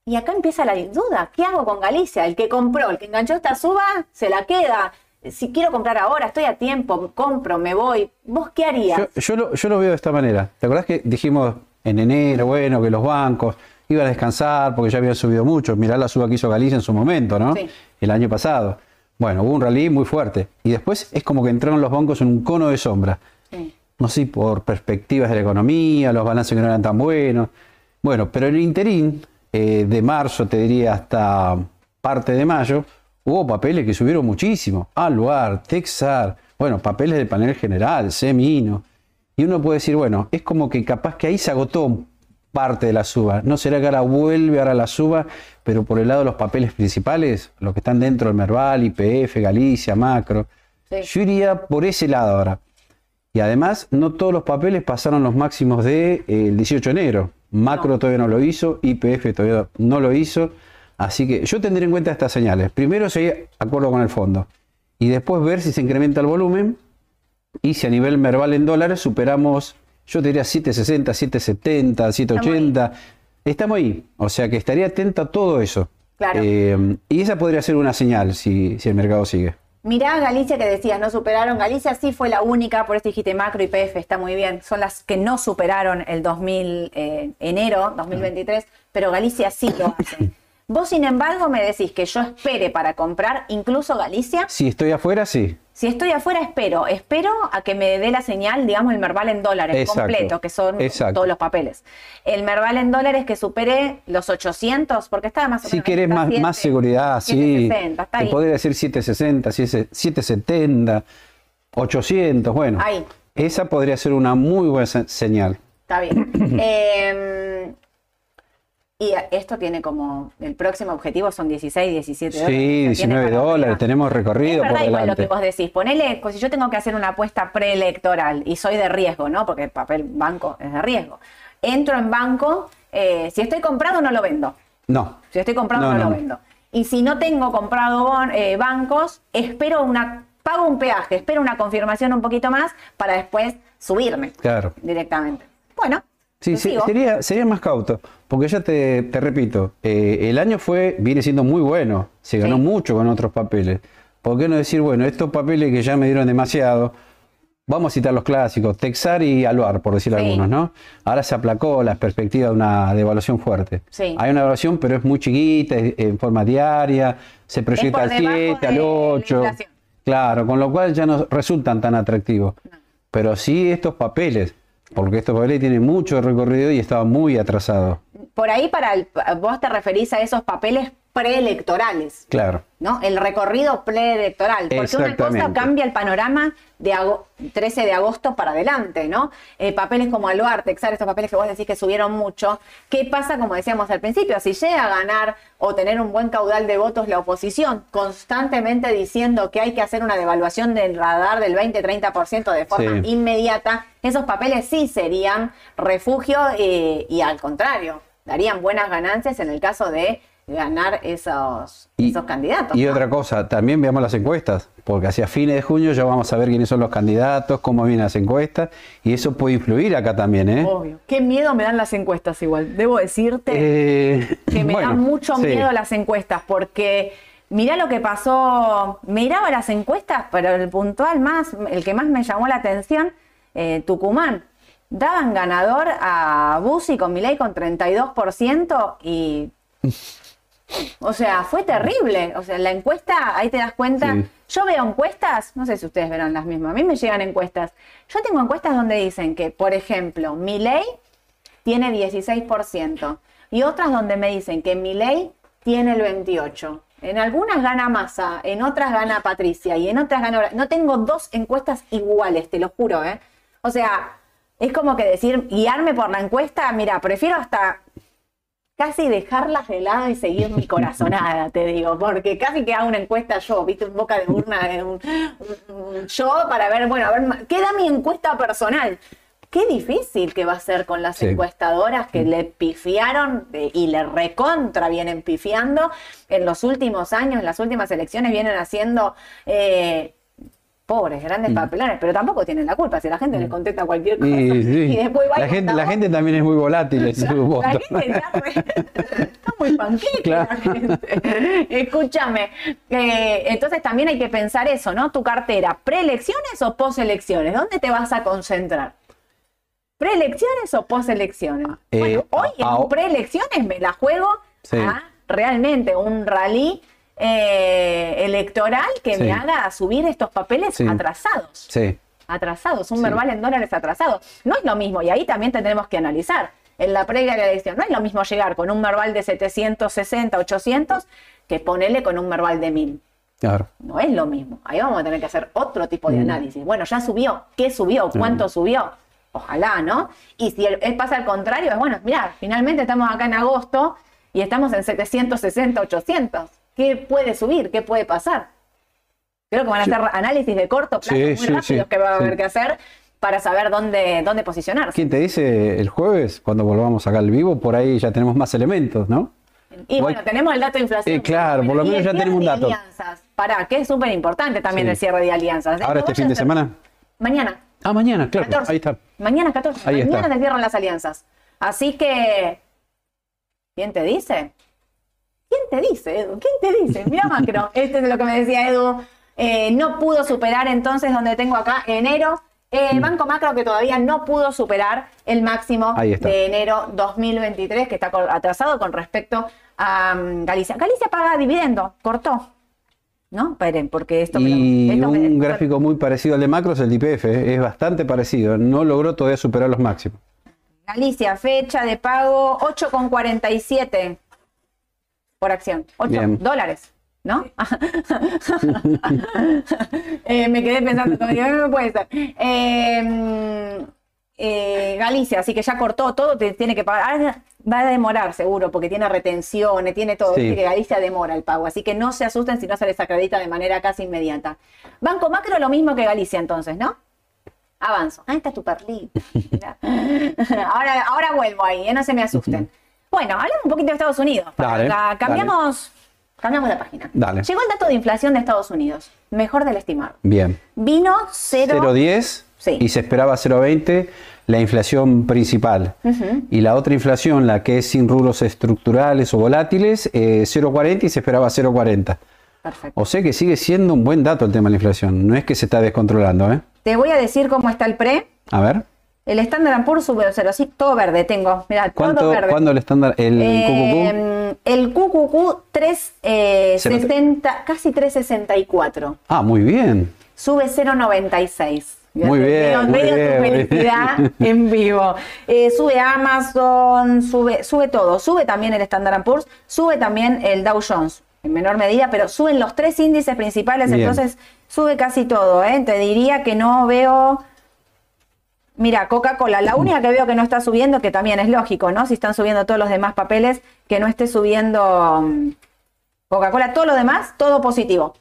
y acá empieza la duda. ¿Qué hago con Galicia? El que compró, el que enganchó esta suba, se la queda. Si quiero comprar ahora, estoy a tiempo, compro, me voy. ¿Vos qué harías? Yo, yo lo, yo lo veo de esta manera. ¿Te acordás que dijimos en enero, bueno, que los bancos iban a descansar porque ya habían subido mucho? Mirá la suba que hizo Galicia en su momento, ¿no? Sí. El año pasado. Bueno, hubo un rally muy fuerte. Y después es como que entraron los bancos en un cono de sombra. Sí. No sé, por perspectivas de la economía, los balances que no eran tan buenos. Bueno, pero en el interín, eh, de marzo, te diría, hasta parte de mayo, hubo papeles que subieron muchísimo. Aluar, Texar, bueno, papeles del panel general, Semino. Y uno puede decir, bueno, es como que capaz que ahí se agotó parte de la suba. No será que ahora vuelve ahora la suba, pero por el lado de los papeles principales, los que están dentro del Merval, IPF, Galicia, Macro. Sí. Yo iría por ese lado ahora. Y además, no todos los papeles pasaron los máximos del de, eh, el 18 de enero. Macro todavía no lo hizo, IPF todavía no lo hizo. Así que yo tendré en cuenta estas señales. Primero seguir acuerdo con el fondo. Y después ver si se incrementa el volumen y si a nivel Merval en dólares superamos, yo te diría 760, 770, 780. Estamos ahí, o sea que estaría atento a todo eso. Claro. Eh, y esa podría ser una señal si, si el mercado sigue. Mirá Galicia que decías, no superaron. Galicia sí fue la única, por eso dijiste macro y PF, está muy bien. Son las que no superaron el 2000, eh, enero 2023, pero Galicia sí lo hace. Vos, sin embargo, me decís que yo espere para comprar, incluso Galicia. Si estoy afuera, sí. Si estoy afuera, espero. Espero a que me dé la señal, digamos, el Merval en dólares Exacto. completo, que son Exacto. todos los papeles. El Merval en dólares que supere los 800, porque estaba más o Si menos. querés más, 7, más seguridad, sí. 760, está Te podría decir 760, 770, 800, bueno. Ahí. Esa podría ser una muy buena se- señal. Está bien. Eh, y esto tiene como. El próximo objetivo son 16, 17 dólares. Sí, O sea, tiene 19 para dólares, tenemos recorrido Es por verdad igual lo que vos decís. Ponele, pues si yo tengo que hacer una apuesta preelectoral y soy de riesgo, ¿no? Porque el papel banco es de riesgo. Entro en banco, eh, si estoy comprado no lo vendo. No. Si estoy comprado no, No, lo vendo. Y si no tengo comprado bon- eh, bancos, espero una, pago un peaje, espero una confirmación un poquito más para después subirme Claro. directamente. Bueno, Sí, sí, sería, sería más cauto, porque ya te, te repito, eh, el año fue, viene siendo muy bueno, se ganó Sí. mucho con otros papeles. ¿Por qué no decir, bueno, estos papeles que ya me dieron demasiado, vamos a citar los clásicos, Texar y Aluar, por decir Sí. algunos, ¿no? Ahora se aplacó la perspectiva de una devaluación fuerte. Sí. Hay una devaluación, pero es muy chiquita, es- en forma diaria, se proyecta al debajo 7, de al la 8. inflación. Claro, con lo cual ya no resultan tan atractivos. Pero sí estos papeles, porque estos papeles tienen mucho recorrido y estaban muy atrasados. Por ahí para el- vos te referís a esos papeles preelectorales. Claro. ¿no? El recorrido preelectoral. Porque una cosa cambia el panorama de ago- 13 de agosto para adelante, ¿no? Eh, papeles como Aluar, Texar, estos papeles que vos decís que subieron mucho. ¿Qué pasa, como decíamos al principio? Si llega a ganar o tener un buen caudal de votos la oposición, constantemente diciendo que hay que hacer una devaluación del radar del 20-30% de forma Sí. inmediata, esos papeles sí serían refugio eh, y al contrario, darían buenas ganancias en el caso de ganar esos, Y, esos candidatos. y ¿no? otra cosa, también veamos las encuestas, porque hacia fines de junio ya vamos a ver quiénes son los candidatos, cómo vienen las encuestas, y eso puede influir acá también, ¿eh? Obvio. Qué miedo me dan las encuestas igual. Debo decirte Eh, que me bueno, dan mucho sí. miedo las encuestas porque mirá lo que pasó. Miraba las encuestas, pero el puntual más, el que más me llamó la atención, eh, Tucumán. Daban ganador a Bussi con Milei con 32% y o sea, fue terrible. O sea, la encuesta, ahí te das cuenta. Sí. Yo veo encuestas, no sé si ustedes verán las mismas, a mí me llegan encuestas. Yo tengo encuestas donde dicen que, por ejemplo, Milei tiene 16% y otras donde me dicen que Milei tiene el 28%. En algunas gana Massa, en otras gana Patricia y en otras gana... No tengo dos encuestas iguales, te lo juro, ¿eh? O sea, es como que decir, guiarme por la encuesta, mira, prefiero hasta casi dejarlas de lado y seguir mi corazonada, te digo, porque casi que hago una encuesta yo, viste, un boca de urna, de un, un- yo para ver, bueno, a ver, ma- ¿qué da mi encuesta personal? Qué difícil que va a ser con las Sí. encuestadoras que le pifiaron eh, y le recontra vienen pifiando en los últimos años, en las últimas elecciones vienen haciendo eh, pobres, grandes Mm. papelones, pero tampoco tienen la culpa si la gente les contesta cualquier cosa Y, sí. y después va y la, gente, la también es muy volátil en su La gente está, re- está muy panqueque Claro. Escúchame. eh, entonces también hay que pensar eso, ¿no? Tu cartera, ¿preelecciones o poselecciones? ¿Dónde te vas a concentrar? ¿Preelecciones o poselecciones? Eh, bueno, hoy en preelecciones me la juego Sí. a realmente un rally eh, electoral que Sí. me haga subir estos papeles Sí. atrasados Sí. atrasados, un verbal en dólares atrasado. No es lo mismo, y ahí también tendremos que analizar. En la previa de la elección, no es lo mismo llegar con un verbal de 760, 800, que ponerle con un verbal de 1000. Claro. No es lo mismo. Ahí vamos a tener que hacer otro tipo Mm. de análisis. Bueno, ya subió. ¿Qué subió? ¿Cuánto subió? Ojalá, ¿no? Y si él pasa al contrario, es bueno, mira, finalmente estamos acá en agosto y estamos en 760, 800. ¿Qué puede subir? ¿Qué puede pasar? Creo que van a hacer análisis de corto plazo Sí, muy sí, rápidos sí, que va a haber sí. que hacer para saber dónde, dónde posicionarse. ¿Quién te dice el jueves, cuando volvamos acá al vivo, por ahí ya tenemos más elementos, ¿no? Y bueno, tenemos el dato de inflación. Eh, claro, por lo menos ya tenemos un dato. alianzas. Pará, que es súper importante también Sí. el cierre de alianzas. ¿eh? Ahora este fin de semana. Mañana. Ah, mañana, claro. 14. Ahí está. Mañana 14. Ahí Mañana está. se cierran las alianzas. Así que ¿Quién te dice? ¿Quién te dice, Edu? ¿Quién te dice? Mira Macro, este es lo que me decía Edu. Eh, no pudo superar entonces donde tengo acá enero. Eh, El Banco Macro que todavía no pudo superar el máximo de enero 2023, que está atrasado con respecto a mm, Galicia. Galicia paga dividendo, cortó. ¿No? Esperen, porque esto me lo- Y esto me- un gráfico muy parecido al de macro es el de IPF, ¿eh? es bastante parecido. No logró todavía superar los máximos. Galicia, fecha de pago 8,47 por acción. 8 Bien. dólares, ¿no? Eh, me quedé pensando, como digo, no puede ser. Eh, eh, Galicia, así que ya cortó todo, te tiene que pagar. Ahora va a demorar seguro, porque tiene retenciones, tiene todo. Sí. Viste que Galicia demora el pago, así que no se asusten si no se les acredita de manera casi inmediata. Banco Macro lo mismo que Galicia entonces, ¿no? Avanzo. Ah, está tu perlita. Ahora, ahora vuelvo ahí, ¿eh? no se me asusten. Bueno, hablamos un poquito de Estados Unidos. Dale, Acá cambiamos, cambiamos la página. Dale. Llegó el dato de inflación de Estados Unidos, mejor del estimado. Bien. Vino 0. 0,10 Sí. y se esperaba 0,20 la inflación principal. Y la otra inflación, la que es sin rubros estructurales o volátiles, eh, 0,40 y se esperaba 0,40. Perfecto. O sea que sigue siendo un buen dato el tema de la inflación. No es que se está descontrolando, ¿eh? Te voy a decir cómo está el pre. A ver. El Standard Poor's sube 0, sí, todo verde tengo. Mira, todo ¿Cuánto, verde. ¿cuándo el estándar? El Eh, el QQQ 360, casi 364. Ah, muy bien. Sube 0,96. Muy bien, Veo, muy bien, tu felicidad bien. en vivo. Eh, sube Amazon, sube, sube todo. Sube también el Standard Poor's, sube también el Dow Jones, en menor medida, pero suben los tres índices principales, Bien. entonces sube casi todo. ¿eh? Te diría que no veo. Mira, Coca-Cola, la única que veo que no está subiendo, que también es lógico, ¿no? Si están subiendo todos los demás papeles, que no esté subiendo mm, Coca-Cola, todo lo demás, todo positivo.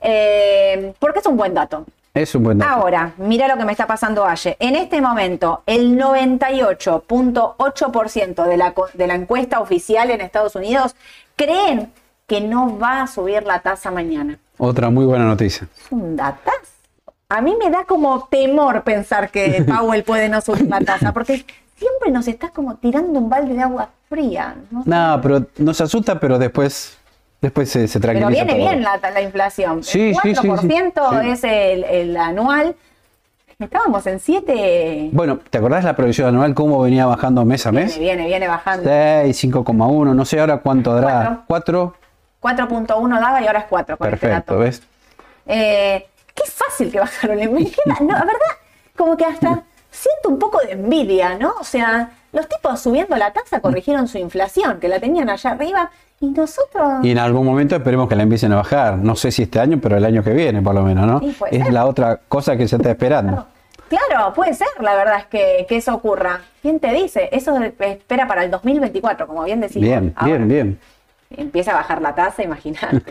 Eh, porque es un buen dato. Es un buen dato. Ahora, mira lo que me está pasando Aye. En este momento, el 98.8% de la, de la encuesta oficial en Estados Unidos creen que no va a subir la tasa mañana. Otra muy buena noticia. Es un datazo. A mí me da como temor pensar que Powell puede no subir la tasa, porque siempre nos está como tirando un balde de agua fría. ¿no? No, pero nos asusta, pero después, después se, se Pero viene todo. bien la, la inflación. Sí, el sí, sí, sí. 4% es el, el anual. Estábamos en 7. Bueno, ¿te acordás la previsión anual cómo venía bajando mes a mes? Viene, viene, viene bajando. 6, 5,1, no sé ahora cuánto dará. 4, 4.1 daba y ahora es 4 con este perfecto, dato. ¿ves? Eh, qué fácil que bajaron el queda- no, La verdad, como que hasta siento un poco de envidia, ¿no? O sea, los tipos subiendo la tasa corrigieron su inflación, que la tenían allá arriba, y nosotros... Y en algún momento esperemos que la empiecen a bajar. No sé si este año, pero el año que viene, por lo menos, ¿no? Sí, es ser. la otra cosa que se está esperando. Claro, puede ser, la verdad es que, que eso ocurra. ¿Quién te dice? Eso espera para el 2024, como bien decimos. Bien, ahora. bien, bien. Empieza a bajar la tasa, imagínate.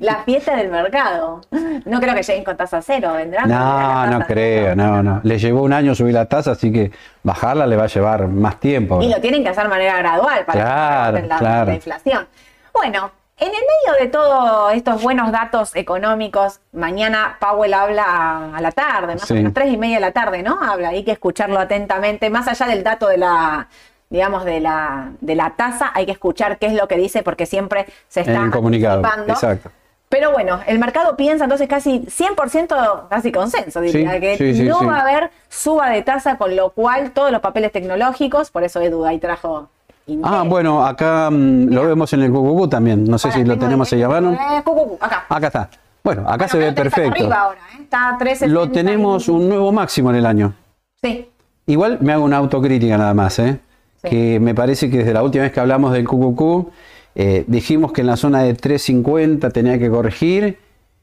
la fiesta del mercado. No creo que lleguen con tasa cero, vendrán. No, no creo, no, no. Le llevó un año subir la tasa, así que bajarla le va a llevar más tiempo. Y lo tienen que hacer de manera gradual para Claro, la, claro. la inflación. Bueno, en el medio de todos estos buenos datos económicos, mañana Powell habla a, a la tarde, más Sí. o menos tres y media de la tarde, ¿no? Habla, hay que escucharlo atentamente, más allá del dato de la digamos, de la, de la tasa, hay que escuchar qué es lo que dice porque siempre se está En comunicado, exacto. Pero bueno, el mercado piensa entonces casi 100%, casi consenso, diría, Sí, que sí, sí, no va a haber suba de tasa, con lo cual todos los papeles tecnológicos, por eso Edu ahí trajo. Intel. Ah, bueno, acá mm, lo vemos en el QQQ también. No sé Ahora si lo tenemos ahí a mano. Eh, acá. Acá está. Bueno, acá Bueno, se ve está perfecto. ahora, ¿eh? Está a 3.60 Lo tenemos y- un nuevo máximo en el año. Sí, Igual me hago una autocrítica nada más, ¿eh? Que me parece que desde la última vez que hablamos del QQQ, eh, dijimos que en la zona de 350 tenía que corregir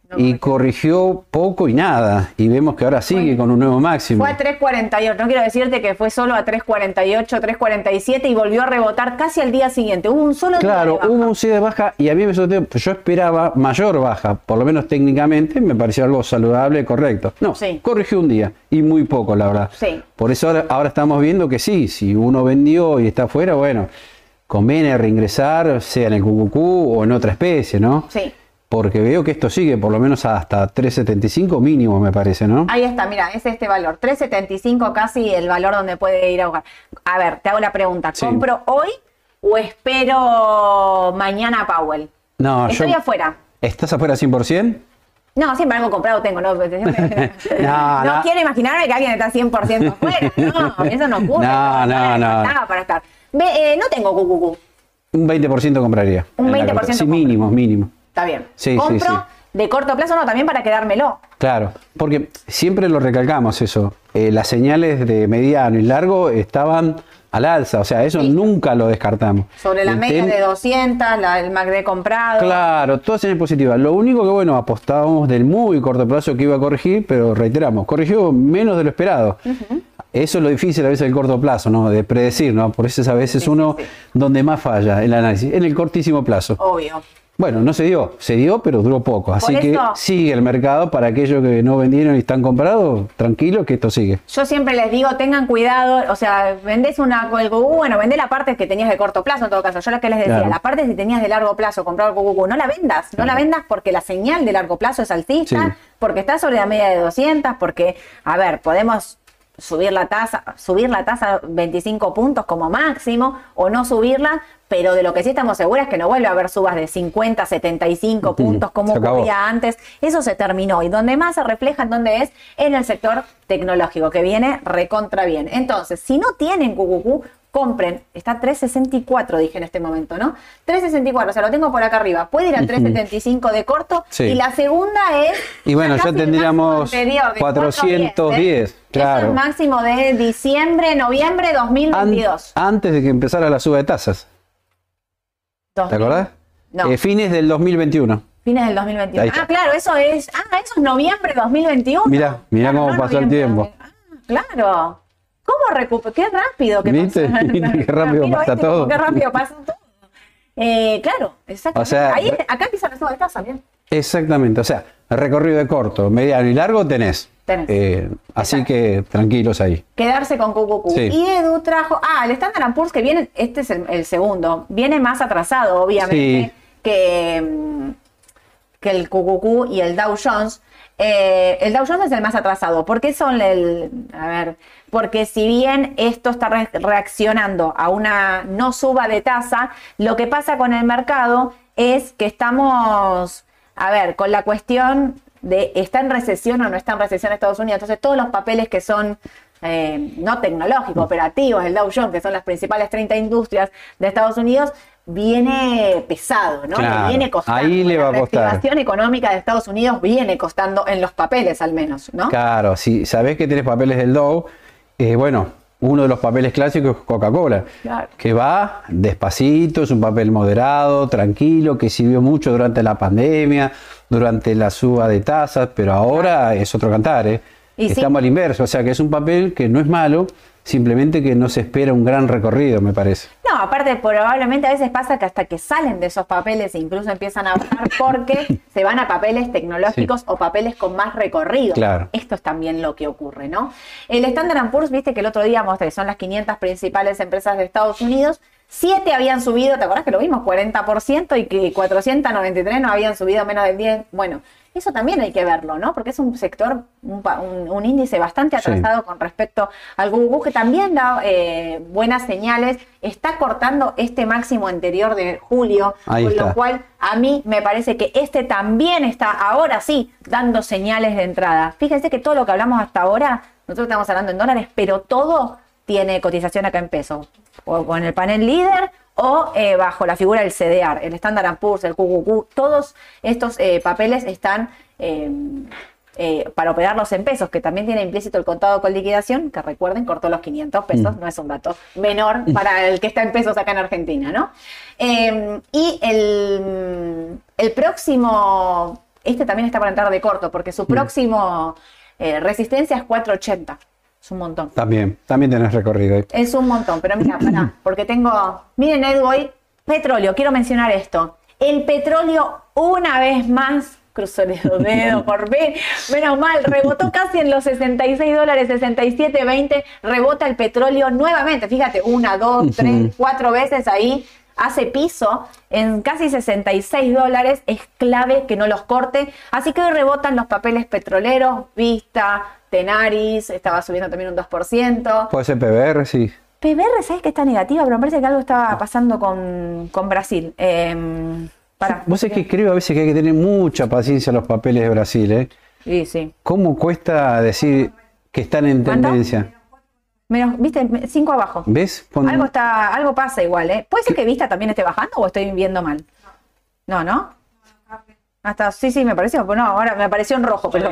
No y corrigió. poco y nada. Y vemos que ahora sigue con un nuevo máximo. fue a 3.48. No quiero decirte que fue solo a 3.48, 3.47 y volvió a rebotar casi al día siguiente. Hubo un solo día Claro, de hubo un cierre de baja y a mí me sorprendió, yo esperaba mayor baja, por lo menos técnicamente me pareció algo saludable y correcto. No, Sí. corrigió un día y muy poco, la verdad. Sí. Por eso ahora, ahora estamos viendo que sí, si uno vendió y está afuera, bueno, conviene reingresar, sea en el QQQ o en otra especie, ¿no? Sí. Porque veo que esto sigue por lo menos hasta 3.75 mínimo, me parece, ¿no? Ahí está, mira, es este valor. 3.75 casi el valor donde puede ir a jugar. A ver, te hago la pregunta. Sí. ¿Compro hoy o espero mañana a Powell? No, Estoy yo. afuera. ¿Estás afuera 100%? No, siempre algo comprado tengo, ¿no? no, No, no. quiero imaginarme que alguien está 100% afuera. No, eso no ocurre. No, no, no. Estaba para estar. Ve, eh, no tengo QQQ. Un 20% compraría. Un en la 20% cartera. Sí, mínimo, mínimo. Está bien. Sí, sí, Compro sí. de corto plazo, no, también para quedármelo. Claro, porque siempre lo recalcamos eso. eh, las señales de mediano y largo estaban al alza, o sea, eso Sí. nunca lo descartamos. Sobre la El media de 200, la, el MACD comprado. Claro, todas señales positivas. Lo único que, bueno, apostábamos del muy corto plazo que iba a corregir, pero reiteramos, corrigió menos de lo esperado. Eso es lo difícil a veces del corto plazo, ¿no? De predecir, ¿no? Por eso es a veces Sí, uno sí, sí. donde más falla el análisis, en el cortísimo plazo. Obvio. Bueno, no se dio, se dio, pero duró poco. Así Por que eso- sigue el mercado para aquellos que no vendieron y están comprados, tranquilos que esto sigue. Yo siempre les digo, tengan cuidado, o sea, vendés una el QQQ, bueno, vendé la parte que tenías de corto plazo en todo caso. Yo lo que les decía, Claro. la parte si tenías de largo plazo, comprar el QQQ, no la vendas, no la vendas porque la señal de largo plazo es alcista, Sí. porque está sobre la media de 200, porque, a ver, podemos subir la tasa, subir la tasa 25 puntos como máximo o no subirla, pero de lo que sí estamos seguros es que no vuelve a haber subas de 50, 75 Ujú, puntos como ocurría antes. Eso se terminó y donde más se refleja en dónde es en el sector tecnológico que viene recontra bien. Entonces, si no tienen QQQ, compren. Está 364 dije en este momento, ¿no? 364, o sea, lo tengo por acá arriba. Puede ir a 375 de corto Sí. y la segunda es Y bueno, ya tendríamos máximo anterior, de 410, ¿eh? claro. Es el máximo de diciembre, noviembre An- 2022. antes de que empezara la suba de tasas, ¿te 2000. acordás? No. Eh, fines del 2021. Fines del 2021. Ahí está. Ah, claro, eso es. Ah, eso es noviembre 2021. Mirá, mirá Claro, cómo no pasó el tiempo. Ah, claro. ¿Cómo recupero? Qué rápido que ¿Viste? ¿Viste qué rápido pasa ¿viste todo? Qué rápido pasa todo. Eh, claro, exactamente. O sea, Ahí, acá empieza la suba de tasa, bien. Exactamente, o sea, recorrido de corto, mediano y largo tenés. Tenés. Eh, así Exacto. que tranquilos ahí. Quedarse con QQQ. Sí. Y Edu trajo. Ah, el Standard Poor's que viene. Este es el, el segundo. Viene más atrasado, obviamente, Sí. que, mm, que el QQQ y el Dow Jones. Eh, el Dow Jones es el más atrasado. ¿Por qué son el.? A ver. Porque si bien esto está re- reaccionando a una no suba de tasa, lo que pasa con el mercado es que estamos. A ver, con la cuestión de está en recesión o no está en recesión Estados Unidos. Entonces, todos los papeles que son eh, no tecnológicos, operativos, el Dow Jones, que son las principales 30 industrias de Estados Unidos, viene pesado, ¿no? Claro, viene costando. ahí le va a la costar. reactivación económica de Estados Unidos viene costando en los papeles al menos, ¿no? Claro, si sabés que tenés papeles del Dow, eh, bueno, uno de los papeles clásicos es Coca-Cola, Claro. que va despacito, es un papel moderado, tranquilo, que sirvió mucho durante la pandemia, durante la suba de tasas, pero ahora es otro cantar, ¿eh? Y sí. Estamos al inverso, o sea que es un papel que no es malo, simplemente que no se espera un gran recorrido, me parece. No, aparte probablemente a veces pasa que hasta que salen de esos papeles e incluso empiezan a bajar porque se van a papeles tecnológicos o papeles con más recorrido. Claro. Esto es también lo que ocurre, ¿no? El Standard Poor's, viste que el otro día mostré, son las 500 principales empresas de Estados Unidos. Siete habían subido, ¿te acordás que lo vimos? 40% y que 493 no habían subido menos del 10. Bueno, eso también hay que verlo, ¿no? Porque es un sector, un, pa- un- un índice bastante Sí. atrasado con respecto al Google, que también da eh, buenas señales, está cortando este máximo anterior de julio, Ahí con está. lo cual a mí me parece que este también está ahora sí dando señales de entrada. Fíjense que todo lo que hablamos hasta ahora, nosotros estamos hablando en dólares, pero todo tiene cotización acá en pesos, o con el panel líder o eh, bajo la figura del CDR, el Standard Poor's, el QQQ, todos estos eh, papeles están eh, para operarlos en pesos, que también tiene implícito el contado con liquidación, que recuerden, cortó los 500 pesos, no es un dato menor para el que está en pesos acá en Argentina, ¿no? Eh, y el, el próximo, este también está para entrar de corto, porque su próximo eh, resistencia es 480, es un montón. También, también tenés recorrido ahí. Es un montón, pero mira, pará, porque tengo. Miren, Edu, hoy, petróleo, quiero mencionar esto. El petróleo, una vez más, cruzó el dedo por ver, menos mal, rebotó casi en los 66 dólares, 67, 20, rebota el petróleo nuevamente. Fíjate, una, dos, tres, cuatro veces ahí. Hace piso en casi 66 dólares, es clave que no los corte. Así que hoy rebotan los papeles petroleros, Vista, Tenaris, estaba subiendo también un 2%. Puede ser PBR, sí. PBR, ¿sabes que está negativa? Pero me parece que algo estaba pasando con, con Brasil. Eh, para. Vos es que creo a veces que hay que tener mucha paciencia en los papeles de Brasil, ¿eh? Sí, sí. ¿Cómo cuesta decir que están en tendencia? Menos, viste, cinco abajo. ¿Ves? Algo está, algo pasa igual, ¿eh? ¿Puede ser que Vista también esté bajando o estoy viendo mal? No, ¿no? Hasta, sí, sí, me pareció, pero no, ahora me apareció en rojo, pero.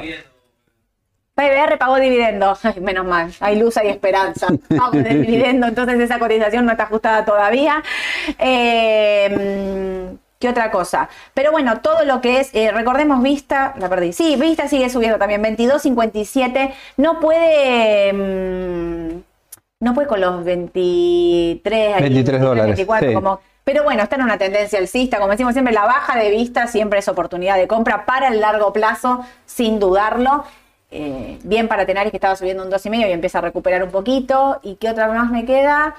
PBR pagó dividendo. Ay, menos mal. Hay luz, hay esperanza. Pago de dividendo, entonces esa cotización no está ajustada todavía. Eh, ¿Qué otra cosa? Pero bueno, todo lo que es, eh, recordemos Vista, la perdí. Sí, Vista sigue subiendo también, 22.57. No puede. mm, no puede con los 23, ahí, 23 dólares, 24, sí. como pero bueno, está en una tendencia alcista. Como decimos siempre, la baja de vista siempre es oportunidad de compra para el largo plazo, sin dudarlo. Eh, bien para Tenaris que estaba subiendo un 2,5 y empieza a recuperar un poquito. ¿Y qué otra más me queda?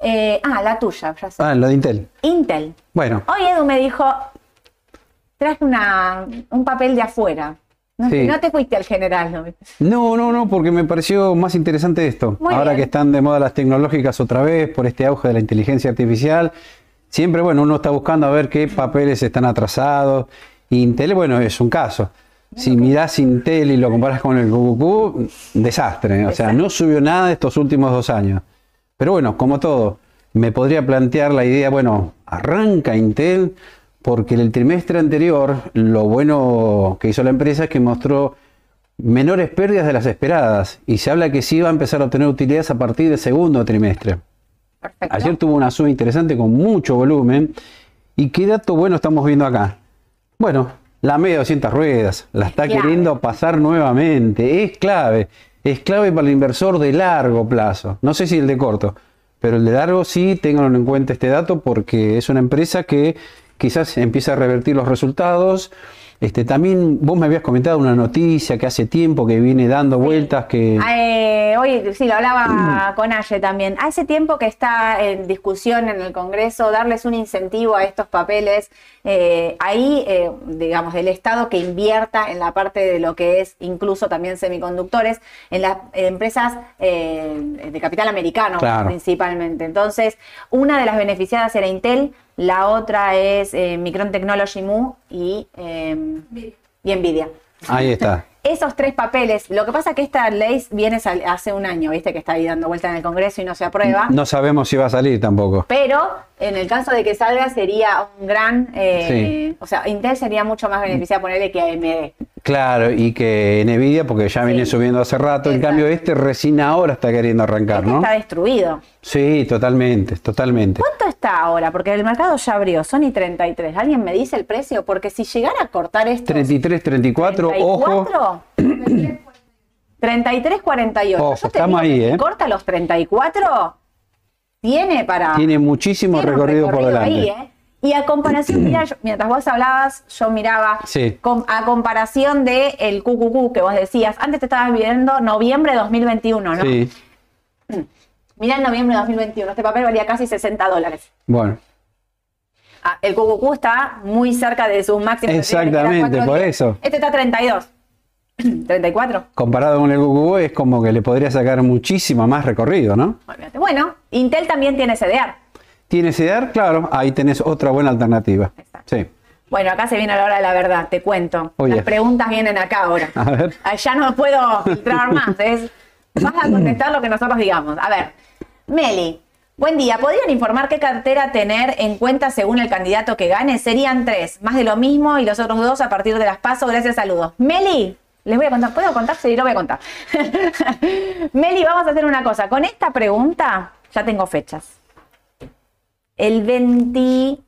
Eh, ah, la tuya, ya sé. Ah, lo de Intel. Intel. Bueno, Hoy Edu me dijo, traje una, un papel de afuera. No, Sí. no te fuiste al general. ¿no? no, no, no, porque me pareció más interesante esto. Muy Ahora bien. que están de moda las tecnológicas otra vez, por este auge de la inteligencia artificial, siempre, bueno, uno está buscando a ver qué papeles están atrasados. Intel, bueno, es un caso. Si mirás Intel y lo comparas con el QQQ, desastre. O sea, no subió nada estos últimos dos años. Pero bueno, como todo, me podría plantear la idea, bueno, arranca Intel, porque en el trimestre anterior lo bueno que hizo la empresa es que mostró menores pérdidas de las esperadas y se habla que sí va a empezar a obtener utilidades a partir del segundo trimestre. Perfecto. Ayer tuvo una suma interesante con mucho volumen. ¿Y qué dato bueno estamos viendo acá? Bueno, la media de 200 ruedas la está Clave. queriendo pasar nuevamente. Es clave. Es clave para el inversor de largo plazo. No sé si el de corto, pero el de largo sí tengan en cuenta este dato porque es una empresa que quizás empieza a revertir los resultados. Este, también vos me habías comentado una noticia que hace tiempo que viene dando vueltas que... Eh, hoy sí, lo hablaba con Aye también. Hace tiempo que está en discusión en el Congreso darles un incentivo a estos papeles. eh, ahí, eh, digamos, del Estado que invierta en la parte de lo que es incluso también semiconductores, en las empresas eh, de capital americano Claro. principalmente. Entonces, una de las beneficiadas era Intel, la otra es eh, Micron Technology Mu y, eh, y Nvidia. Ahí está. Esos tres papeles, lo que pasa que esta ley viene hace un año, viste, que está ahí dando vuelta en el Congreso y no se aprueba. No sabemos si va a salir tampoco. Pero en el caso de que salga sería un gran, eh, o sea, Intel sería mucho más beneficiada ponerle que AMD. Claro, y que Nvidia, porque ya viene Sí. subiendo hace rato, en cambio este recién ahora está queriendo arrancar, Este ¿no? está destruido. Sí, totalmente, totalmente. ¿Cuánto está ahora? Porque el mercado ya abrió, Sony 33. ¿Alguien me dice el precio? Porque si llegara a cortar esto. 33, 34, ojo. 33, 48. Ojo, Yo te estamos digo ahí, ¿eh? corta los 34, tiene para. Tiene muchísimo tiene recorrido, por delante. ahí, ¿eh? Y a comparación, mira, yo- mientras vos hablabas, yo miraba Sí. com- a comparación de el QQQ que vos decías. Antes te estabas viendo noviembre de 2021, ¿no? Sí, Mirá el noviembre de 2021. Este papel valía casi 60 dólares. bueno, Ah, el QQQ está muy cerca de sus máximos. Exactamente, por eso. Este está 32. 34. comparado con el QQQ es como que le podría sacar muchísimo más recorrido, ¿no? Bueno, Intel también tiene CDR. ¿Tiene CDR? Claro, ahí tenés otra buena alternativa. Exacto. Sí. Bueno, acá se viene la hora de la verdad, te cuento. Oye. Las preguntas vienen acá ahora. A ver. Ah, Ya no puedo filtrar más. Es, vas a contestar lo que nosotros digamos. A ver, Meli, buen día. ¿Podrían informar qué cartera tener en cuenta según el candidato que gane? Serían tres, más de lo mismo y los otros dos a partir de las pasos. Gracias, saludos. Meli, les voy a contar. ¿Puedo contar? Sí, lo voy a contar. Meli, vamos a hacer una cosa. Con esta pregunta ya tengo fechas. El 20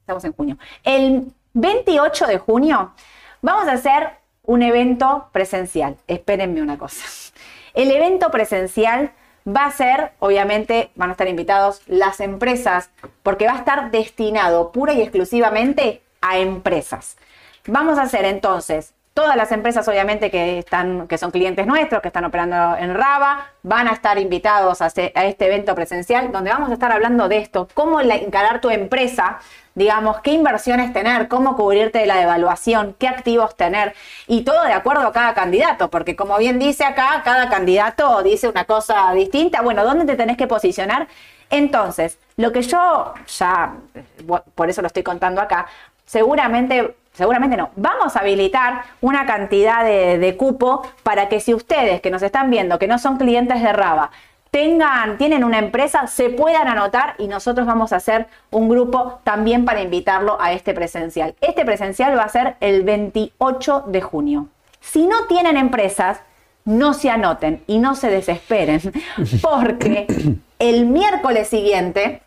estamos en junio. El 28 de junio vamos a hacer un evento presencial. Espérenme una cosa. El evento presencial va a ser, obviamente, van a estar invitados las empresas, porque va a estar destinado pura y exclusivamente a empresas. Vamos a hacer entonces Todas las empresas, obviamente, que, están, que son clientes nuestros, que están operando en Raba, van a estar invitados a, este evento presencial, donde vamos a estar hablando de esto, cómo encarar tu empresa, digamos, qué inversiones tener, cómo cubrirte de la devaluación, qué activos tener, y todo de acuerdo a cada candidato, porque como bien dice acá, cada candidato dice una cosa distinta. Bueno, ¿dónde te tenés que posicionar? Entonces, lo que yo ya, por eso lo estoy contando acá, seguramente seguramente no, vamos a habilitar una cantidad de, cupo para que si ustedes que nos están viendo, que no son clientes de Raba, tengan, tienen una empresa, se puedan anotar y nosotros vamos a hacer un grupo también para invitarlo a este presencial. Este presencial va a ser el 28 de junio. Si no tienen empresas, no se anoten y no se desesperen, porque el miércoles siguiente,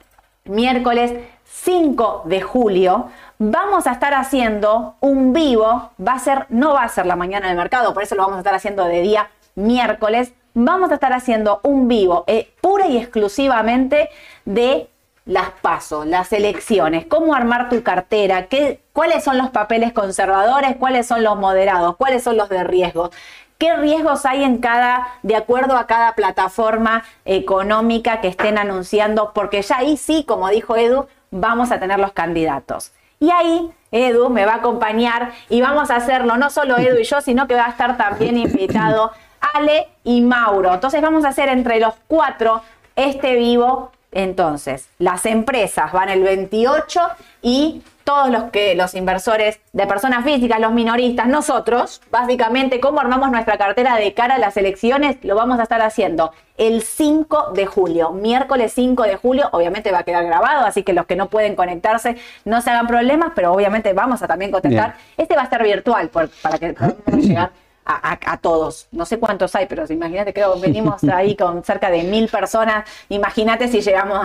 miércoles 5 de julio, vamos a estar haciendo un vivo, va a ser, no va a ser la mañana del mercado, por eso lo vamos a estar haciendo de día miércoles, vamos a estar haciendo un vivo eh, pura y exclusivamente de las pasos, las elecciones, cómo armar tu cartera, qué, cuáles son los papeles conservadores, cuáles son los moderados, cuáles son los de riesgo, qué riesgos hay en cada, de acuerdo a cada plataforma económica que estén anunciando, porque ya ahí sí, como dijo Edu, vamos a tener los candidatos. Y ahí Edu me va a acompañar y vamos a hacerlo, no solo Edu y yo, sino que va a estar también invitado Ale y Mauro. Entonces vamos a hacer entre los cuatro este vivo. Entonces, las empresas van el 28 y todos los que los inversores de personas físicas, los minoristas, nosotros, básicamente cómo armamos nuestra cartera de cara a las elecciones, lo vamos a estar haciendo el 5 de julio, miércoles 5 de julio, obviamente va a quedar grabado, así que los que no pueden conectarse no se hagan problemas, pero obviamente vamos a también contestar. Este va a estar virtual para que podamos llegar a, todos. No sé cuántos hay, pero imagínate, que venimos ahí con cerca de mil personas. Imagínate si llegamos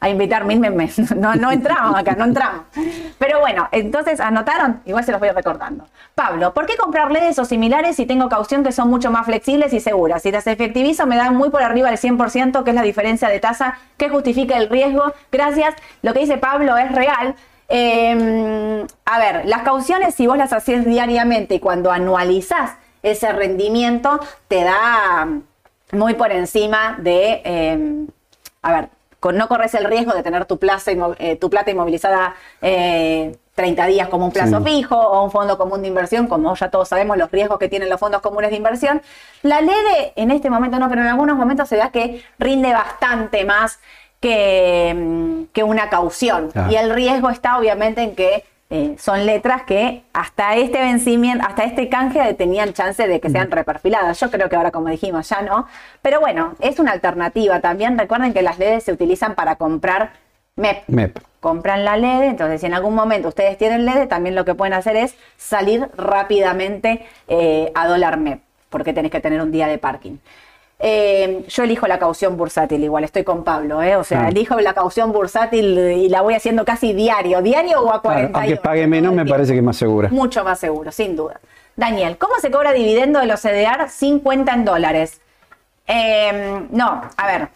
a, invitar mil memes. No, no entramos acá, no entramos. Pero bueno, entonces anotaron, igual se los voy recordando. Pablo, ¿por qué comprar LEDs o similares si tengo caución que son mucho más flexibles y seguras? Si las efectivizo me dan muy por arriba del 100%, que es la diferencia de tasa que justifica el riesgo. Gracias. Lo que dice Pablo es real. Em, a ver, las cauciones, si vos las haces diariamente y cuando anualizás ese rendimiento te da muy por encima de, em, a ver, no corres el riesgo de tener tu, plaza, eh, tu plata inmovilizada 30 eh, días como un plazo fijo o un fondo común de inversión, como ya todos sabemos los riesgos que tienen los fondos comunes de inversión. La LEDE en este momento no, pero en algunos momentos se ve que rinde bastante más que, em, que una caución. Y el riesgo está obviamente en que eh, son letras que hasta este vencimiento, hasta este canje tenían chance de que sean reperfiladas. Yo creo que ahora, como dijimos, ya no. Pero bueno, es una alternativa. También recuerden que las LEDs se utilizan para comprar MEP. Compran la LED, entonces si en algún momento ustedes tienen LED, también lo que pueden hacer es salir rápidamente eh, a dólar MEP, porque tenés que tener un día de parking. Eh, yo elijo la caución bursátil, igual estoy con Pablo, ¿eh? o sea, ah. elijo la caución bursátil y la voy haciendo casi diario, diario o a 40. aunque pague menos, me parece que es más segura. Mucho más seguro, sin duda. Daniel, ¿cómo se cobra dividendo de los CDR sin cuenta en dólares? Em, no, a ver,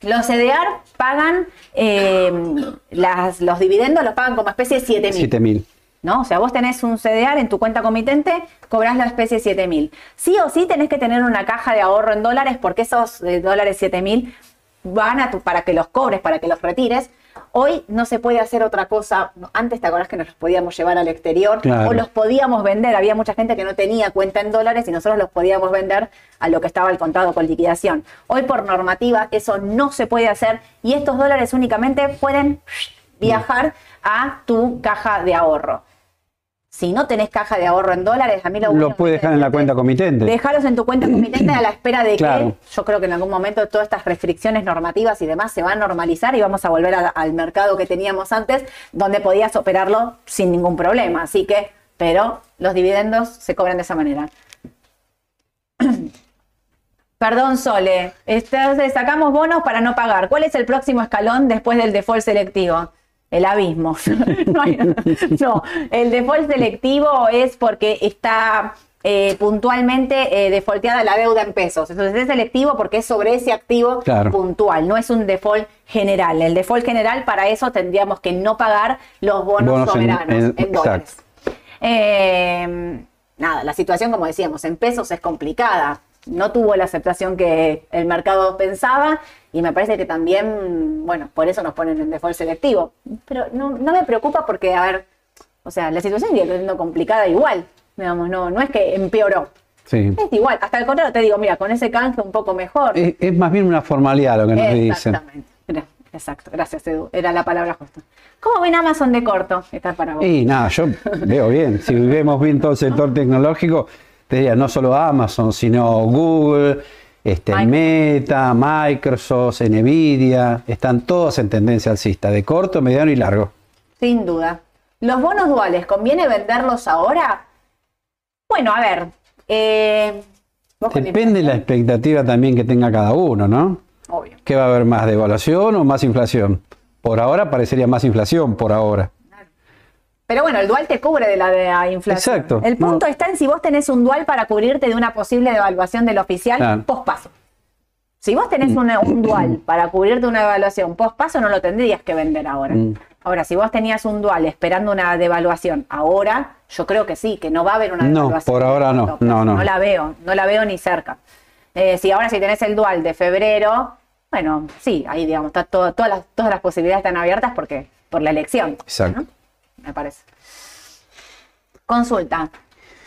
los CDR pagan, em, las, los dividendos los pagan como especie de 7 mil. ¿No? O sea, vos tenés un CDR en tu cuenta comitente, cobras la especie 7000. Sí o sí tenés que tener una caja de ahorro en dólares porque esos eh, dólares 7000 van a tu, para que los cobres, para que los retires. Hoy no se puede hacer otra cosa. Antes te acordás que nos los podíamos llevar al exterior o los podíamos vender. Había mucha gente que no tenía cuenta en dólares y nosotros los podíamos vender a lo que estaba el contado con liquidación. Hoy por normativa eso no se puede hacer y estos dólares únicamente pueden viajar a tu caja de ahorro. Si no tenés caja de ahorro en dólares, a mí lo Lo puedes dejar en la cuenta comitente. Dejarlos en tu cuenta comitente a la espera de que yo creo que en algún momento todas estas restricciones normativas y demás se van a normalizar y vamos a volver al mercado que teníamos antes, donde podías operarlo sin ningún problema. Así que, pero los dividendos se cobran de esa manera. Perdón, Sole. Entonces, sacamos bonos para no pagar. ¿Cuál es el próximo escalón después del default selectivo? El abismo. no, el default selectivo es porque está eh, puntualmente eh, defaulteada la deuda en pesos. Entonces es selectivo porque es sobre ese activo puntual, no es un default general. El default general para eso tendríamos que no pagar los bonos, soberanos en, dólares. Eh, nada, la situación, como decíamos, en pesos es complicada. No tuvo la aceptación que el mercado pensaba y me parece que también, bueno, por eso nos ponen en default selectivo. Pero no, no me preocupa porque, a ver, o sea, la situación sigue siendo complicada igual. Digamos, no, no es que empeoró. Sí. Es igual, hasta el contrario te digo, mira, con ese canje un poco mejor. Es, es más bien una formalidad lo que nos dicen. Exactamente. Exacto, gracias Edu. Era la palabra justa. ¿Cómo ven Amazon de corto? Esta es para vos. Y nada, yo veo bien. Si vemos bien todo el sector tecnológico, te diría no solo Amazon, sino Google, este, Microsoft. Meta, Microsoft, Nvidia, están todos en tendencia alcista, de corto, mediano y largo. Sin duda. ¿Los bonos duales conviene venderlos ahora? Bueno, a ver. eh, Depende de la expectativa también que tenga cada uno, ¿no? Obvio. ¿Qué va a haber más, devaluación o más inflación? Por ahora parecería más inflación, por ahora. Pero bueno, el dual te cubre de la, de la inflación. Exacto. El punto No. está en si vos tenés un dual para cubrirte de una posible devaluación del oficial Claro. pospaso. Si vos tenés una- un dual para cubrirte una devaluación pospaso, no lo tendrías que vender ahora. Mm. Ahora, si vos tenías un dual esperando una devaluación ahora, yo creo que sí, que no va a haber una No, devaluación. por ahora no, no, no. No la veo, no la veo ni cerca. Eh, si ahora si tenés el dual de febrero, bueno, sí, ahí digamos, está todo- todas, las, todas las posibilidades están abiertas porque por la elección. Exacto. ¿no? Me parece. Consulta.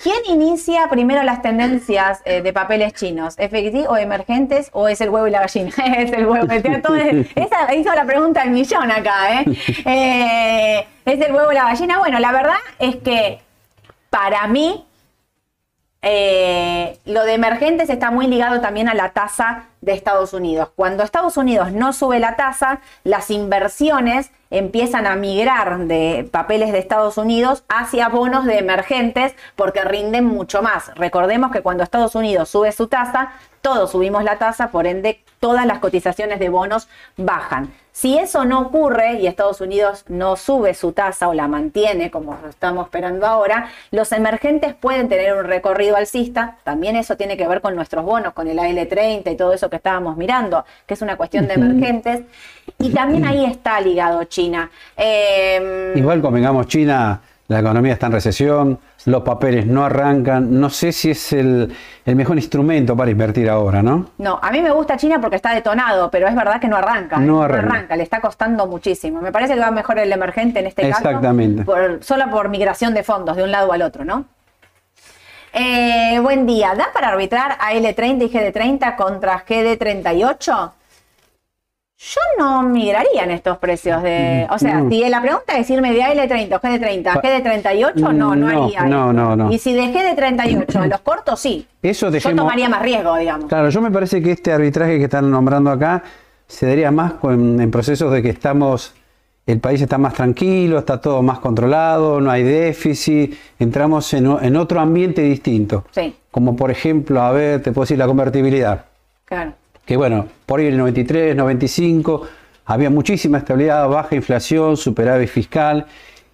¿Quién inicia primero las tendencias eh, de papeles chinos? ¿FXD o emergentes o es el huevo y la gallina? es el huevo. todo- esa hizo la pregunta del millón acá, ¿eh? Eh, ¿Es el huevo y la gallina? Bueno, la verdad es que para mí eh, lo de emergentes está muy ligado también a la tasa de Estados Unidos. Cuando Estados Unidos no sube la tasa, las inversiones empiezan a migrar de papeles de Estados Unidos hacia bonos de emergentes porque rinden mucho más. Recordemos que cuando Estados Unidos sube su tasa, todos subimos la tasa, por ende todas las cotizaciones de bonos bajan. Si eso no ocurre y Estados Unidos no sube su tasa o la mantiene como estamos esperando ahora, los emergentes pueden tener un recorrido alcista. También eso tiene que ver con nuestros bonos, con el AL30 y todo eso que estábamos mirando, que es una cuestión de emergentes. Y también ahí está ligado China. Eh, Igual convengamos, China, la economía está en recesión, los papeles no arrancan, no sé si es el, el mejor instrumento para invertir ahora, ¿no? No, a mí me gusta China porque está detonado, pero es verdad que no arranca. ¿eh? No arranca. le está costando muchísimo. Me parece que va mejor el emergente en este Exactamente. caso. por- solo por migración de fondos de un lado al otro, ¿no? Eh, buen día. ¿Da para arbitrar AL30 y GD30 contra GD38? Yo no migraría en estos precios de. O sea, No. si la pregunta es irme de AL30 o GD30 a Pa- GD38, no, no, No, haría. no, no, no. Y si de GD38 a los cortos, sí. Eso Yo dejemos. tomaría más riesgo, digamos. Claro, yo me parece que este arbitraje que están nombrando acá se daría más con- en procesos de que estamos, el país está más tranquilo, está todo más controlado, no hay déficit, entramos en otro ambiente distinto. Sí. Como por ejemplo, a ver, te puedo decir la convertibilidad. Claro. Que bueno, por ahí en el 93, 95, había muchísima estabilidad, baja inflación, superávit fiscal,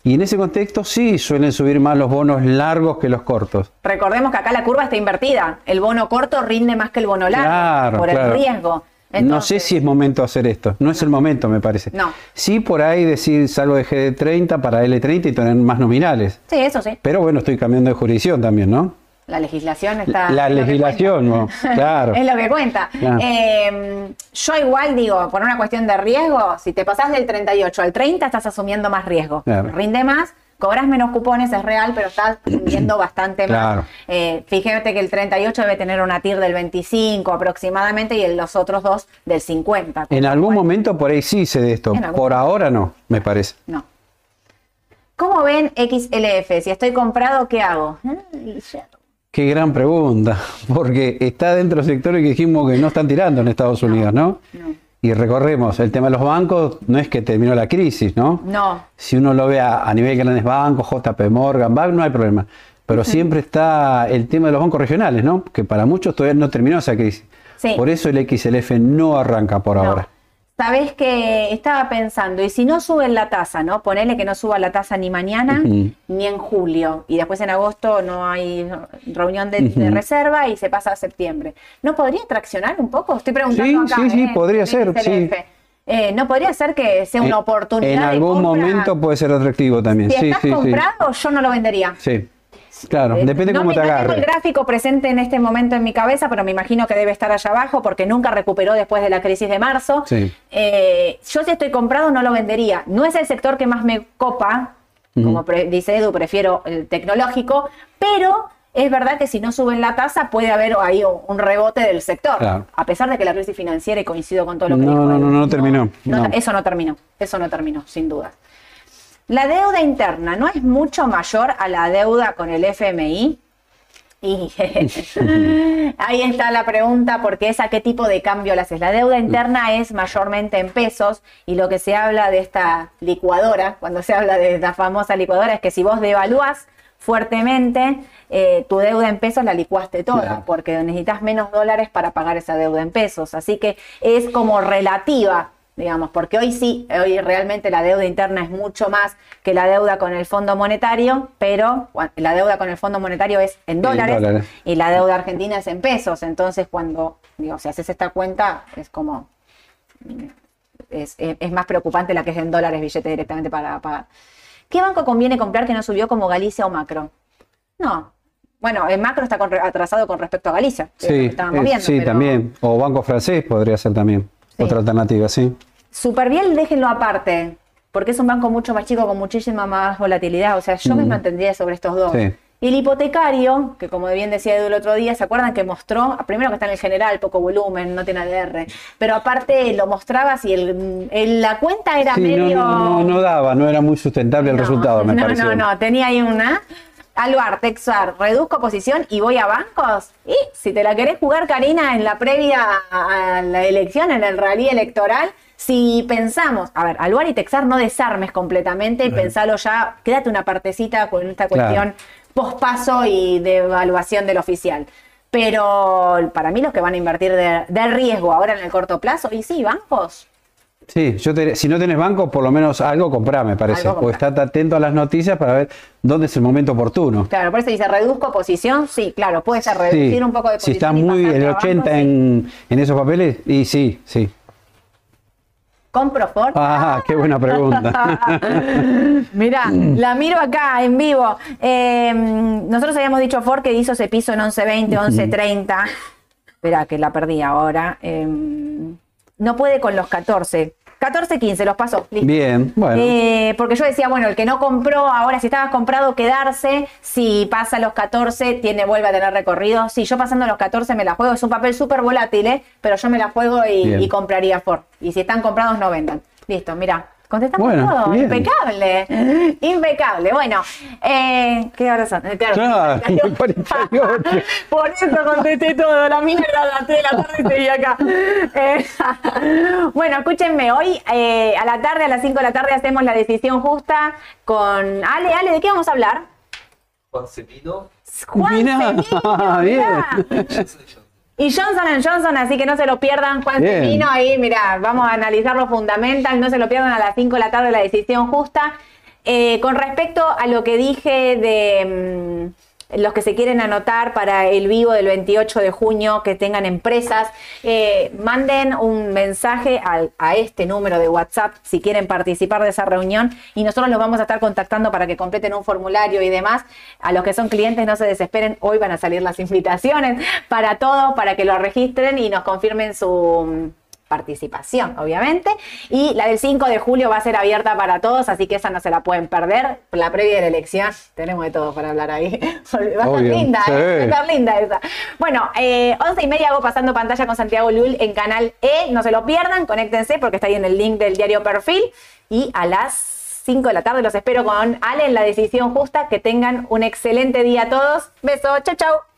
y en ese contexto sí suelen subir más los bonos largos que los cortos. Recordemos que acá la curva está invertida. El bono corto rinde más que el bono largo Claro, por claro. el riesgo. no sé si es momento de hacer esto, no es el momento me parece. No. Sí por ahí decir salgo de GD30 para L30 y tener más nominales. Sí, eso sí. Pero bueno, estoy cambiando de jurisdicción también, ¿no? La legislación está. La es legislación. ¿no? Claro. es lo que cuenta. Claro. Eh, yo igual digo, por una cuestión de riesgo, si te pasás del 38 al 30, estás asumiendo más riesgo. Claro. Rinde más. Cobras menos cupones, es real, pero estás rindiendo bastante Claro. más. Eh, fíjate que el 38 debe tener una TIR del 25 aproximadamente y los otros dos del 50. En algún momento por ahí sí se de esto, por ahora no, me parece. No. ¿Cómo ven XLF? Si estoy comprado, ¿qué hago? Qué gran pregunta, porque está dentro del sector que dijimos que no están tirando en Estados Unidos, ¿no? no. Y recorremos, el tema de los bancos no es que terminó la crisis, ¿no? No. Si uno lo ve a, a nivel de grandes bancos, JP Morgan, Bank, no hay problema. Pero siempre está el tema de los bancos regionales, ¿no? Que para muchos todavía no terminó esa crisis. Sí. Por eso el XLF no arranca por No. ahora. Sabés que estaba pensando, y si no suben la tasa, ¿no? Ponele que no suba la tasa ni mañana ni en julio, y después en agosto no hay reunión de, reserva y se pasa a septiembre. ¿No podría traccionar un poco? Estoy preguntando Sí, acá. sí, sí, ¿eh? podría ser, sí. Eh, ¿No podría ser que sea una En- oportunidad En de algún compra? momento puede ser atractivo también. Si sí, estás sí, sí. comprado, yo no lo vendería. Sí. Claro, Eh, depende no cómo me- te no tengo agarre. el gráfico presente en este momento en mi cabeza, pero me imagino que debe estar allá abajo porque nunca recuperó después de la crisis de marzo. Sí. Eh, yo si estoy comprado no lo vendería. No es el sector que más me copa, como dice Edu, prefiero el tecnológico, pero es verdad que si no suben la tasa puede haber ahí un, rebote del sector. Claro. A pesar de que la crisis financiera, y coincido con todo lo que No, dijo no, Edu, no, no terminó, no. Eso no terminó, eso no terminó, sin duda. La deuda interna no es mucho mayor a la deuda con el FMI. Y ahí está la pregunta, porque es a qué tipo de cambio la haces. La deuda interna es mayormente en pesos y lo que se habla de esta licuadora, cuando se habla de la famosa licuadora, es que si vos devalúas fuertemente, eh, tu deuda en pesos la licuaste toda, Claro. porque necesitas menos dólares para pagar esa deuda en pesos. Así que es como relativa, digamos, porque hoy sí, hoy realmente la deuda interna es mucho más que la deuda con el Fondo Monetario, pero la deuda con el Fondo Monetario es en dólares, dólares. y la deuda argentina es en pesos. Entonces, cuando, digo, si haces esta cuenta, es como es, es- es más preocupante la que es en dólares billete directamente para pagar. ¿Qué banco conviene comprar que no subió como Galicia o Macro? No. Bueno, el Macro está atrasado con respecto a Galicia. lo que Sí, estábamos eh, viendo, sí, pero también. O Banco Francés podría ser también. Sí. Otra alternativa, sí. Superbiel déjenlo aparte, porque es un banco mucho más chico con muchísima más volatilidad. O sea, yo me mantendría sobre estos dos. Sí. Y el hipotecario, que como bien decía Edu el otro día, ¿se acuerdan que mostró? Primero que está en el general, poco volumen, no tiene ADR, pero aparte lo mostrabas y el, el- la cuenta era Sí, medio... no, no, no daba, no era muy sustentable el No, resultado, me no. No, no, tenía ahí una. Aluar, Texar, reduzco posición y voy a bancos. Y si te la querés jugar, Karina, en la previa a la elección, en el rally electoral, si pensamos, a ver, Aluar y Texar no desarmes completamente y pensalo ya, quédate una partecita con esta Claro. cuestión pospaso y de evaluación del oficial. Pero para mí los que van a invertir de, de riesgo ahora en el corto plazo, y sí, bancos. Sí, yo te- si no tenés banco, por lo menos algo comprá, me parece. Algo O estate atento a las noticias para ver dónde es el momento oportuno. Claro, por eso dice reduzco posición, sí, claro, puede ser reducir Sí. un poco de Si posición. está y muy pasarte el a bancos, 80 sí. en, en esos papeles, y sí, sí. ¿Compro Ford? Ah, qué buena pregunta. Mirá, la miro acá en vivo. Eh, nosotros habíamos dicho Ford que hizo ese piso en 11.20, 11.30. Espera, que la perdí ahora. Eh, no puede con los 14. 14, 15, los pasó. Listo. Bien, bueno. Eh, porque yo decía, bueno, el que no compró, ahora si estabas comprado, quedarse, si pasa los 14, tiene, vuelve a tener recorrido. Si yo pasando los 14 me la juego, es un papel súper volátil, ¿eh? pero yo me la juego y, y compraría Ford. Y si están comprados, no vendan. Listo, mira. Contestamos Bueno, todo, bien. impecable, impecable. Bueno, eh, ¿qué horas son? Eh, Claro, 48. Por eso contesté todo, la mina era las 3 de la tarde y seguí acá. Eh, bueno, escúchenme, hoy eh, a la tarde, a las 5 de la tarde, hacemos la decisión justa con Ale. Ale, ¿de qué vamos a hablar? Juan Cepino. Juan Cepino, bien. Y Johnson Johnson, así que no se lo pierdan, Juan. Cepino, ahí, mira, vamos a analizar lo fundamental, no se lo pierdan a las 5 de la tarde la decisión justa. Eh, con respecto a lo que dije de mm, los que se quieren anotar para el vivo del 28 de junio, que tengan empresas, eh, manden un mensaje a este número de WhatsApp si quieren participar de esa reunión y nosotros los vamos a estar contactando para que completen un formulario y demás. A los que son clientes no se desesperen, hoy van a salir las invitaciones para todo, para que lo registren y nos confirmen su participación, obviamente. Y la del 5 de julio va a ser abierta para todos, así que esa no se la pueden perder. La previa de la elección, tenemos de todo para hablar ahí. Va a estar linda, ¿eh? sí. va a estar linda esa. Bueno, eh, 11 y media hago pasando pantalla con Santiago Lul en Canal E. No se lo pierdan, conéctense porque está ahí en el link del diario Perfil. Y a las 5 de la tarde los espero con Ale en la decisión justa. Que tengan un excelente día a todos. Beso, chau, chau.